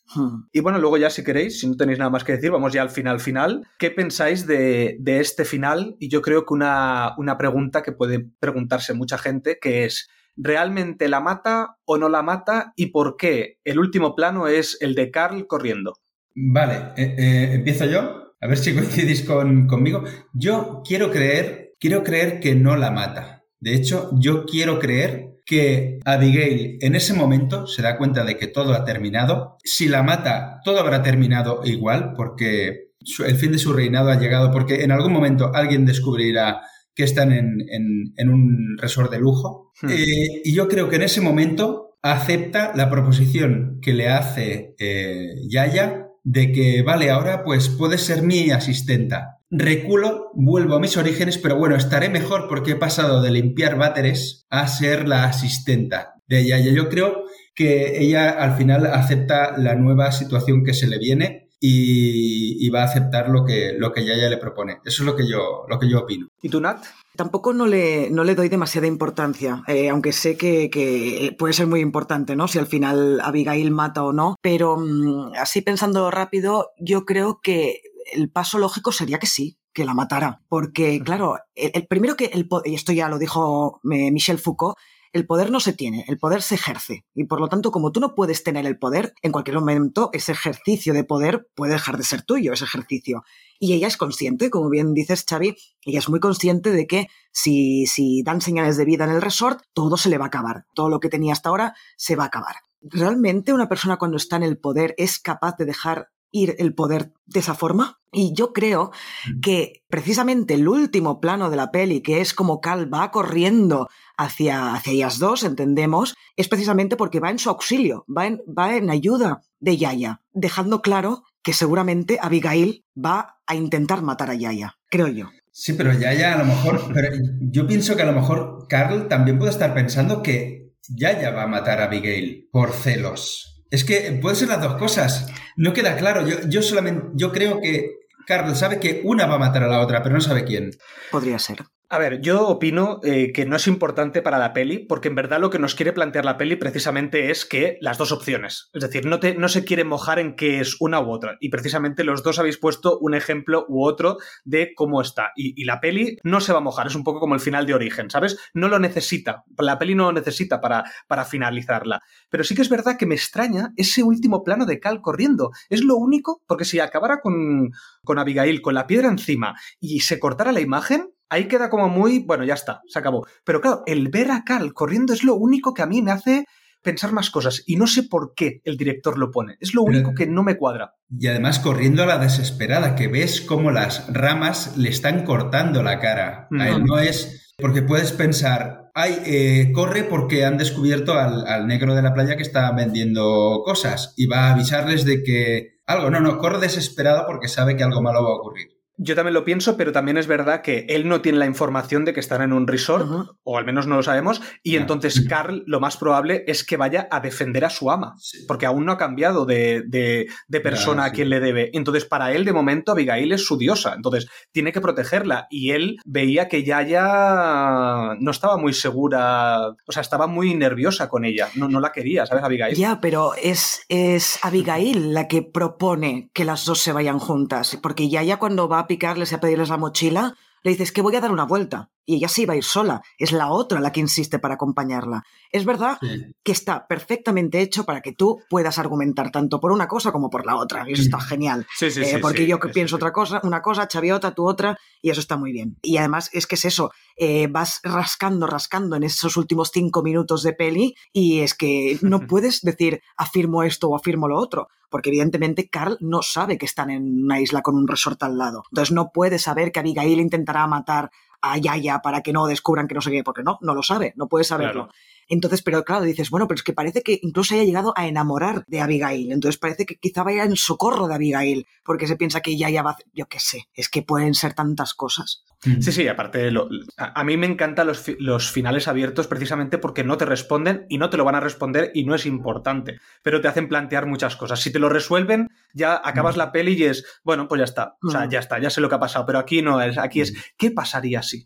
Y bueno, luego ya si queréis, si no tenéis nada más que decir, vamos ya al final final. ¿Qué pensáis de, de este final? Y yo creo que una, una pregunta que puede preguntarse mucha gente, que es, ¿realmente la mata o no la mata y por qué el último plano es el de Carl corriendo? Vale, eh, eh, empiezo yo, a ver si coincidís conmigo. Yo quiero creer, quiero creer que no la mata. De hecho, yo quiero creer que Abigail en ese momento se da cuenta de que todo ha terminado. Si la mata, todo habrá terminado igual, porque el fin de su reinado ha llegado, porque en algún momento alguien descubrirá que están en, un resort de lujo. Hmm. Eh, y yo creo que en ese momento acepta la proposición que le hace eh, Yaya de que, vale, ahora pues puedes ser mi asistenta. Reculo, vuelvo a mis orígenes, pero bueno, estaré mejor porque he pasado de limpiar váteres a ser la asistenta de Yaya. Yo creo que ella al final acepta la nueva situación que se le viene y, va a aceptar lo que, lo que Yaya le propone. Eso es lo que yo, lo que yo opino. ¿Y tú, Nat? Tampoco no le, no le doy demasiada importancia, eh, aunque sé que, puede ser muy importante, ¿no? Si al final Abigail mata o no. Pero mm, así pensando rápido, yo creo que el paso lógico sería que sí, que la matara. Porque, claro, el, primero que, el, y esto ya lo dijo eh, Michel Foucault, el poder no se tiene, el poder se ejerce. Y por lo tanto, como tú no puedes tener el poder, en cualquier momento ese ejercicio de poder puede dejar de ser tuyo, ese ejercicio. Y ella es consciente, como bien dices, Xavi, ella es muy consciente de que si, si dan señales de vida en el resort, todo se le va a acabar. Todo lo que tenía hasta ahora se va a acabar. ¿Realmente una persona cuando está en el poder es capaz de dejar ir el poder de esa forma. Y yo creo mm. que precisamente el último plano de la peli, que es como Cal va corriendo hacia, hacia ellas dos, entendemos, es precisamente porque va en su auxilio, va en, va en ayuda de Yaya, dejando claro que seguramente Abigail va a intentar matar a Yaya, creo yo. Sí, pero Yaya a lo mejor, pero yo pienso que a lo mejor Carl también puede estar pensando que Yaya va a matar a Abigail por celos. Es que puede ser las dos cosas. No queda claro. Yo, yo solamente, yo creo que Carl sabe que una va a matar a la otra, pero no sabe quién. Podría ser. A ver, yo opino eh, que no es importante para la peli, porque en verdad lo que nos quiere plantear la peli precisamente es que las dos opciones. Es decir, no, no se quiere mojar en que es una u otra. Y precisamente los dos habéis puesto un ejemplo u otro de cómo está. Y, la peli no se va a mojar, es un poco como el final de Origen, ¿sabes? No lo necesita. La peli no lo necesita para, finalizarla. Pero sí que es verdad que me extraña ese último plano de Cal corriendo. Es lo único, porque si acabara con Abigail con la piedra encima y se cortara la imagen, ahí queda como muy, bueno, ya está, se acabó. Pero claro, el ver a Cal corriendo es lo único que a mí me hace pensar más cosas y no sé por qué el director lo pone. Es lo único que no me cuadra. Y además corriendo a la desesperada, que ves cómo las ramas le están cortando la cara. A él no es Porque puedes pensar, ay, eh, corre porque han descubierto al, al negro de la playa que está vendiendo cosas y va a avisarles de que algo, no, no, corre desesperado porque sabe que algo malo va a ocurrir. Yo también lo pienso, pero también es verdad que él no tiene la información de que están en un resort, o al menos no lo sabemos, y entonces Carl lo más probable es que vaya a defender a su ama, Sí. porque aún no ha cambiado de, de- de persona a sí. quien le debe. Entonces, para él, de momento, Abigail es su diosa, entonces tiene que protegerla, y él veía que Yaya no estaba muy segura, o sea, estaba muy nerviosa con ella, no, no la quería, ¿sabes, Abigail? Ya, pero es, es Abigail la que propone que las dos se vayan juntas, porque ya ya cuando va a picarles y a pedirles la mochila, le dices que voy a dar una vuelta. Y ella sí va a ir sola. Es la otra la que insiste para acompañarla. Es verdad Sí. que está perfectamente hecho para que tú puedas argumentar tanto por una cosa como por la otra. Y eso está genial. Sí, sí, Eh, sí, porque yo que pienso otra cosa, una cosa, Chaviota, tú otra, y eso está muy bien. Y además es que es eso, eh, vas rascando, rascando en esos últimos cinco minutos de peli y es que no puedes decir afirmo esto o afirmo lo otro, porque evidentemente Carl no sabe que están en una isla con un resort al lado. Entonces no puede saber que Abigail intentará matar a Yaya para que no descubran que no sé qué, porque no, no lo sabe, no puede saberlo. Entonces, pero claro, dices, bueno, pero es que parece que incluso haya llegado a enamorar de Abigail. Entonces parece que quizá vaya en socorro de Abigail, porque se piensa que ya ya va, yo qué sé, es que pueden ser tantas cosas. Sí, sí, aparte, lo- a, a mí me encantan los, fi- los finales abiertos precisamente porque no te responden y no te lo van a responder y no es importante, pero te hacen plantear muchas cosas. Si te lo resuelven, ya acabas la peli y es, bueno, pues ya está, o sea, Mm. ya está, ya sé lo que ha pasado, pero aquí no es, aquí es, ¿qué pasaría si?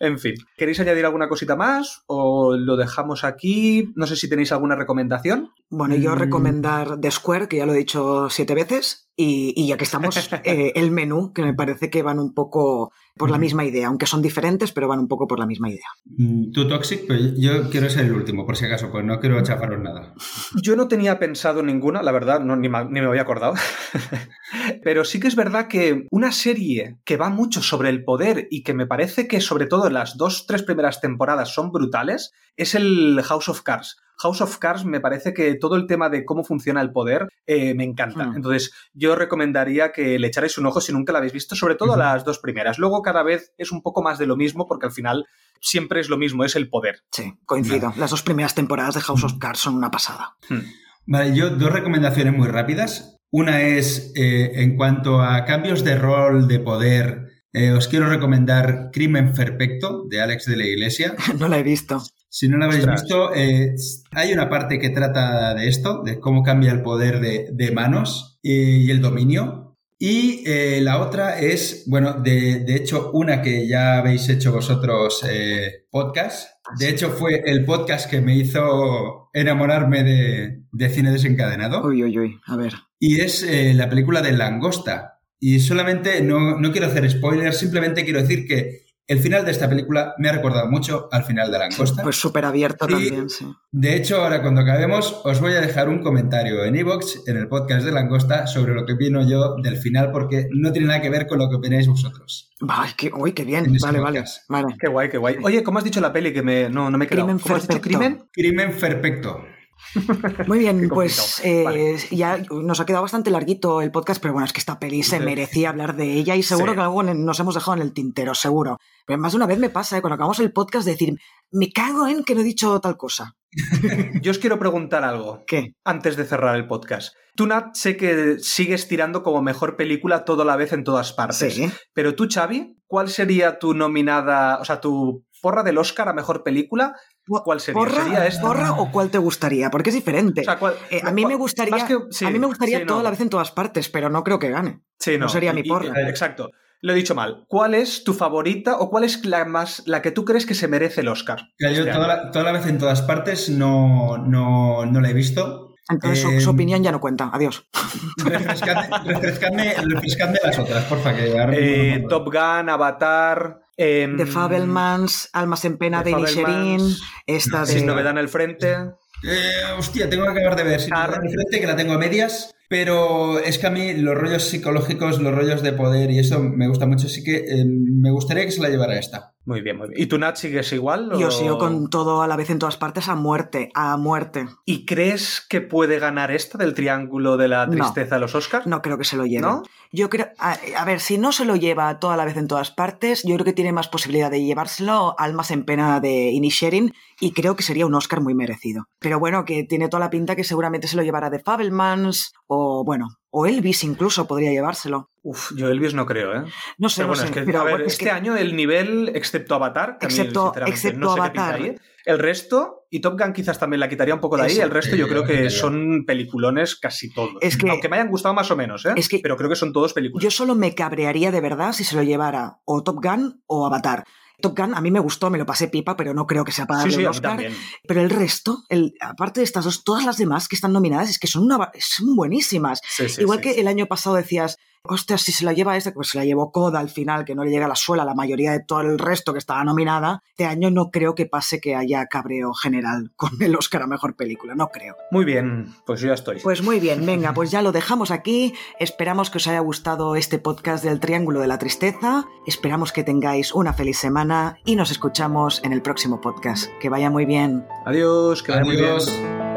En fin, ¿queréis añadir alguna cosita más o lo dejamos aquí? No sé si tenéis alguna recomendación. Bueno, yo Mm. recomendar The Square, que ya lo he dicho siete veces, y, y ya que estamos, eh, el menú, que me parece que van un poco por la misma idea, aunque son diferentes, pero van un poco por la misma idea. Mm, Tú, Toxic, pues yo quiero ser el último, por si acaso, pues no quiero chafaros nada. Yo no tenía pensado ninguna, la verdad, no, ni, ni me había acordado. Pero sí que es verdad que una serie que va mucho sobre el poder y que me parece que sobre todo las dos, tres primeras temporadas son brutales, es el House of Cards. House of Cards me parece que todo el tema de cómo funciona el poder eh, me encanta. Hmm. Entonces yo recomendaría que le echarais un ojo si nunca la habéis visto, sobre todo las dos primeras. Luego cada vez es un poco más de lo mismo porque al final siempre es lo mismo, es el poder. Sí, coincido. Las dos primeras temporadas de House of Cards son una pasada. Hmm. Vale, yo dos recomendaciones muy rápidas. Una es eh, en cuanto a cambios de rol, de poder. eh, os quiero recomendar Crimen Perfecto de Alex de la Iglesia. no la he visto. Si no lo habéis Ostras. visto, eh, hay una parte que trata de esto, de cómo cambia el poder de, de manos eh, y el dominio. Y eh, la otra es, bueno, de, de hecho, una que ya habéis hecho vosotros eh, podcast. De hecho, fue el podcast que me hizo enamorarme de, de cine desencadenado. Uy, uy, uy. A ver. Y es eh, la película de Langosta. Y solamente, no, no quiero hacer spoilers, simplemente quiero decir que el final de esta película me ha recordado mucho al final de Langosta. Pues súper abierto Y- también, sí. De hecho, ahora cuando acabemos, os voy a dejar un comentario en iVoox, en el podcast de Langosta, sobre lo que opino yo del final, porque no tiene nada que ver con lo que opináis vosotros. Vale, qué, uy, qué En bien. ese Vale, vale. Vale. Qué guay, qué guay. Oye, ¿cómo has dicho la peli que me, no, no me he quedado? Crimen ¿Cómo has dicho perfecto. crimen? Crimen perfecto. Muy bien, pues eh, Vale. ya nos ha quedado bastante larguito el podcast, pero bueno, es que esta peli se merecía hablar de ella y seguro Sí. que algo nos hemos dejado en el tintero, seguro. Pero más de una vez me pasa, ¿eh? cuando acabamos el podcast, decir, me cago en que no he dicho tal cosa. Yo os quiero preguntar algo ¿Qué? antes de cerrar el podcast. Tú, Nat, sé que sigues tirando como mejor película toda la vez en todas partes. Sí. Pero tú, Xavi, ¿cuál sería tu nominada, o sea, tu porra del Oscar a mejor película? ¿Cuál sería? ¿Porra, ¿Sería esta? porra o cuál te gustaría? Porque es diferente. O sea, ¿cuál- Eh, a mí me cuál- gustaría, más que- sí, a mí me gustaría sí, no. toda la vez en todas partes, pero no creo que gane. Sí, no sería mi Y- porra. eh, exacto. Lo he dicho mal. ¿Cuál es tu favorita o cuál es la más la que tú crees que se merece el Oscar? Ya, yo este toda la, toda la vez en todas partes no, no, no la he visto. Entonces su- Eh, su, opinión ya no cuenta. Adiós. Refrescadme, refrescadme, refrescadme las otras, porfa, que Eh. Top Gun, Avatar. Em, The Fabelmans, Almas en Pena de Inisherin, esta de... Sin novedad en el frente. Eh, hostia, tengo que acabar de ver si Car- en frente que la tengo a medias, pero es que a mí los rollos psicológicos, los rollos de poder y eso me gusta mucho, así que eh, me gustaría que se la llevara esta. Muy bien, muy bien. ¿Y tú, Nat, sigues igual? Yo sigo con todo a la vez en todas partes a muerte, a muerte. ¿Y crees que puede ganar esta del triángulo de la tristeza a los Oscars? No creo que se lo lleve. ¿No? Yo creo, a, ver, si no se lo lleva toda la vez en todas partes, yo creo que tiene más posibilidad de llevárselo Almas en pena de Inisherin y creo que sería un Oscar muy merecido. Pero bueno, que tiene toda la pinta que seguramente se lo llevará de Fabelmans o bueno, o Elvis incluso podría llevárselo. Uf, yo Elvis no creo, ¿eh? No sé, bueno, es que, a ver, este año el nivel, excepto Avatar, que excepto, excepto no sé Avatar. Ahí, el resto, y Top Gun quizás también la quitaría un poco de ahí, el resto yo creo que son peliculones casi todos. Es que, Aunque me hayan gustado más o menos, ¿eh? Es que pero creo que son todos películas. Yo solo me cabrearía de verdad si se lo llevara o Top Gun o Avatar. Top Gun a mí me gustó, me lo pasé pipa, pero no creo que sea para darle sí, sí, Oscar. Pero el resto, el, aparte de estas dos, todas las demás que están nominadas es que son, una, son buenísimas. Igual que el año pasado decías, ostras, si se la lleva esta, pues se la llevó Coda al final, que no le llega a la suela la mayoría de todo el resto que estaba nominada. Este año no creo que pase que haya cabreo general con el Oscar a Mejor Película, no creo. Muy bien, pues yo ya estoy. Pues muy bien, venga, pues ya lo dejamos aquí. Esperamos que os haya gustado este podcast del Triángulo de la Tristeza. Esperamos que tengáis una feliz semana y nos escuchamos en el próximo podcast. Que vaya muy bien. Adiós, que vaya muy bien.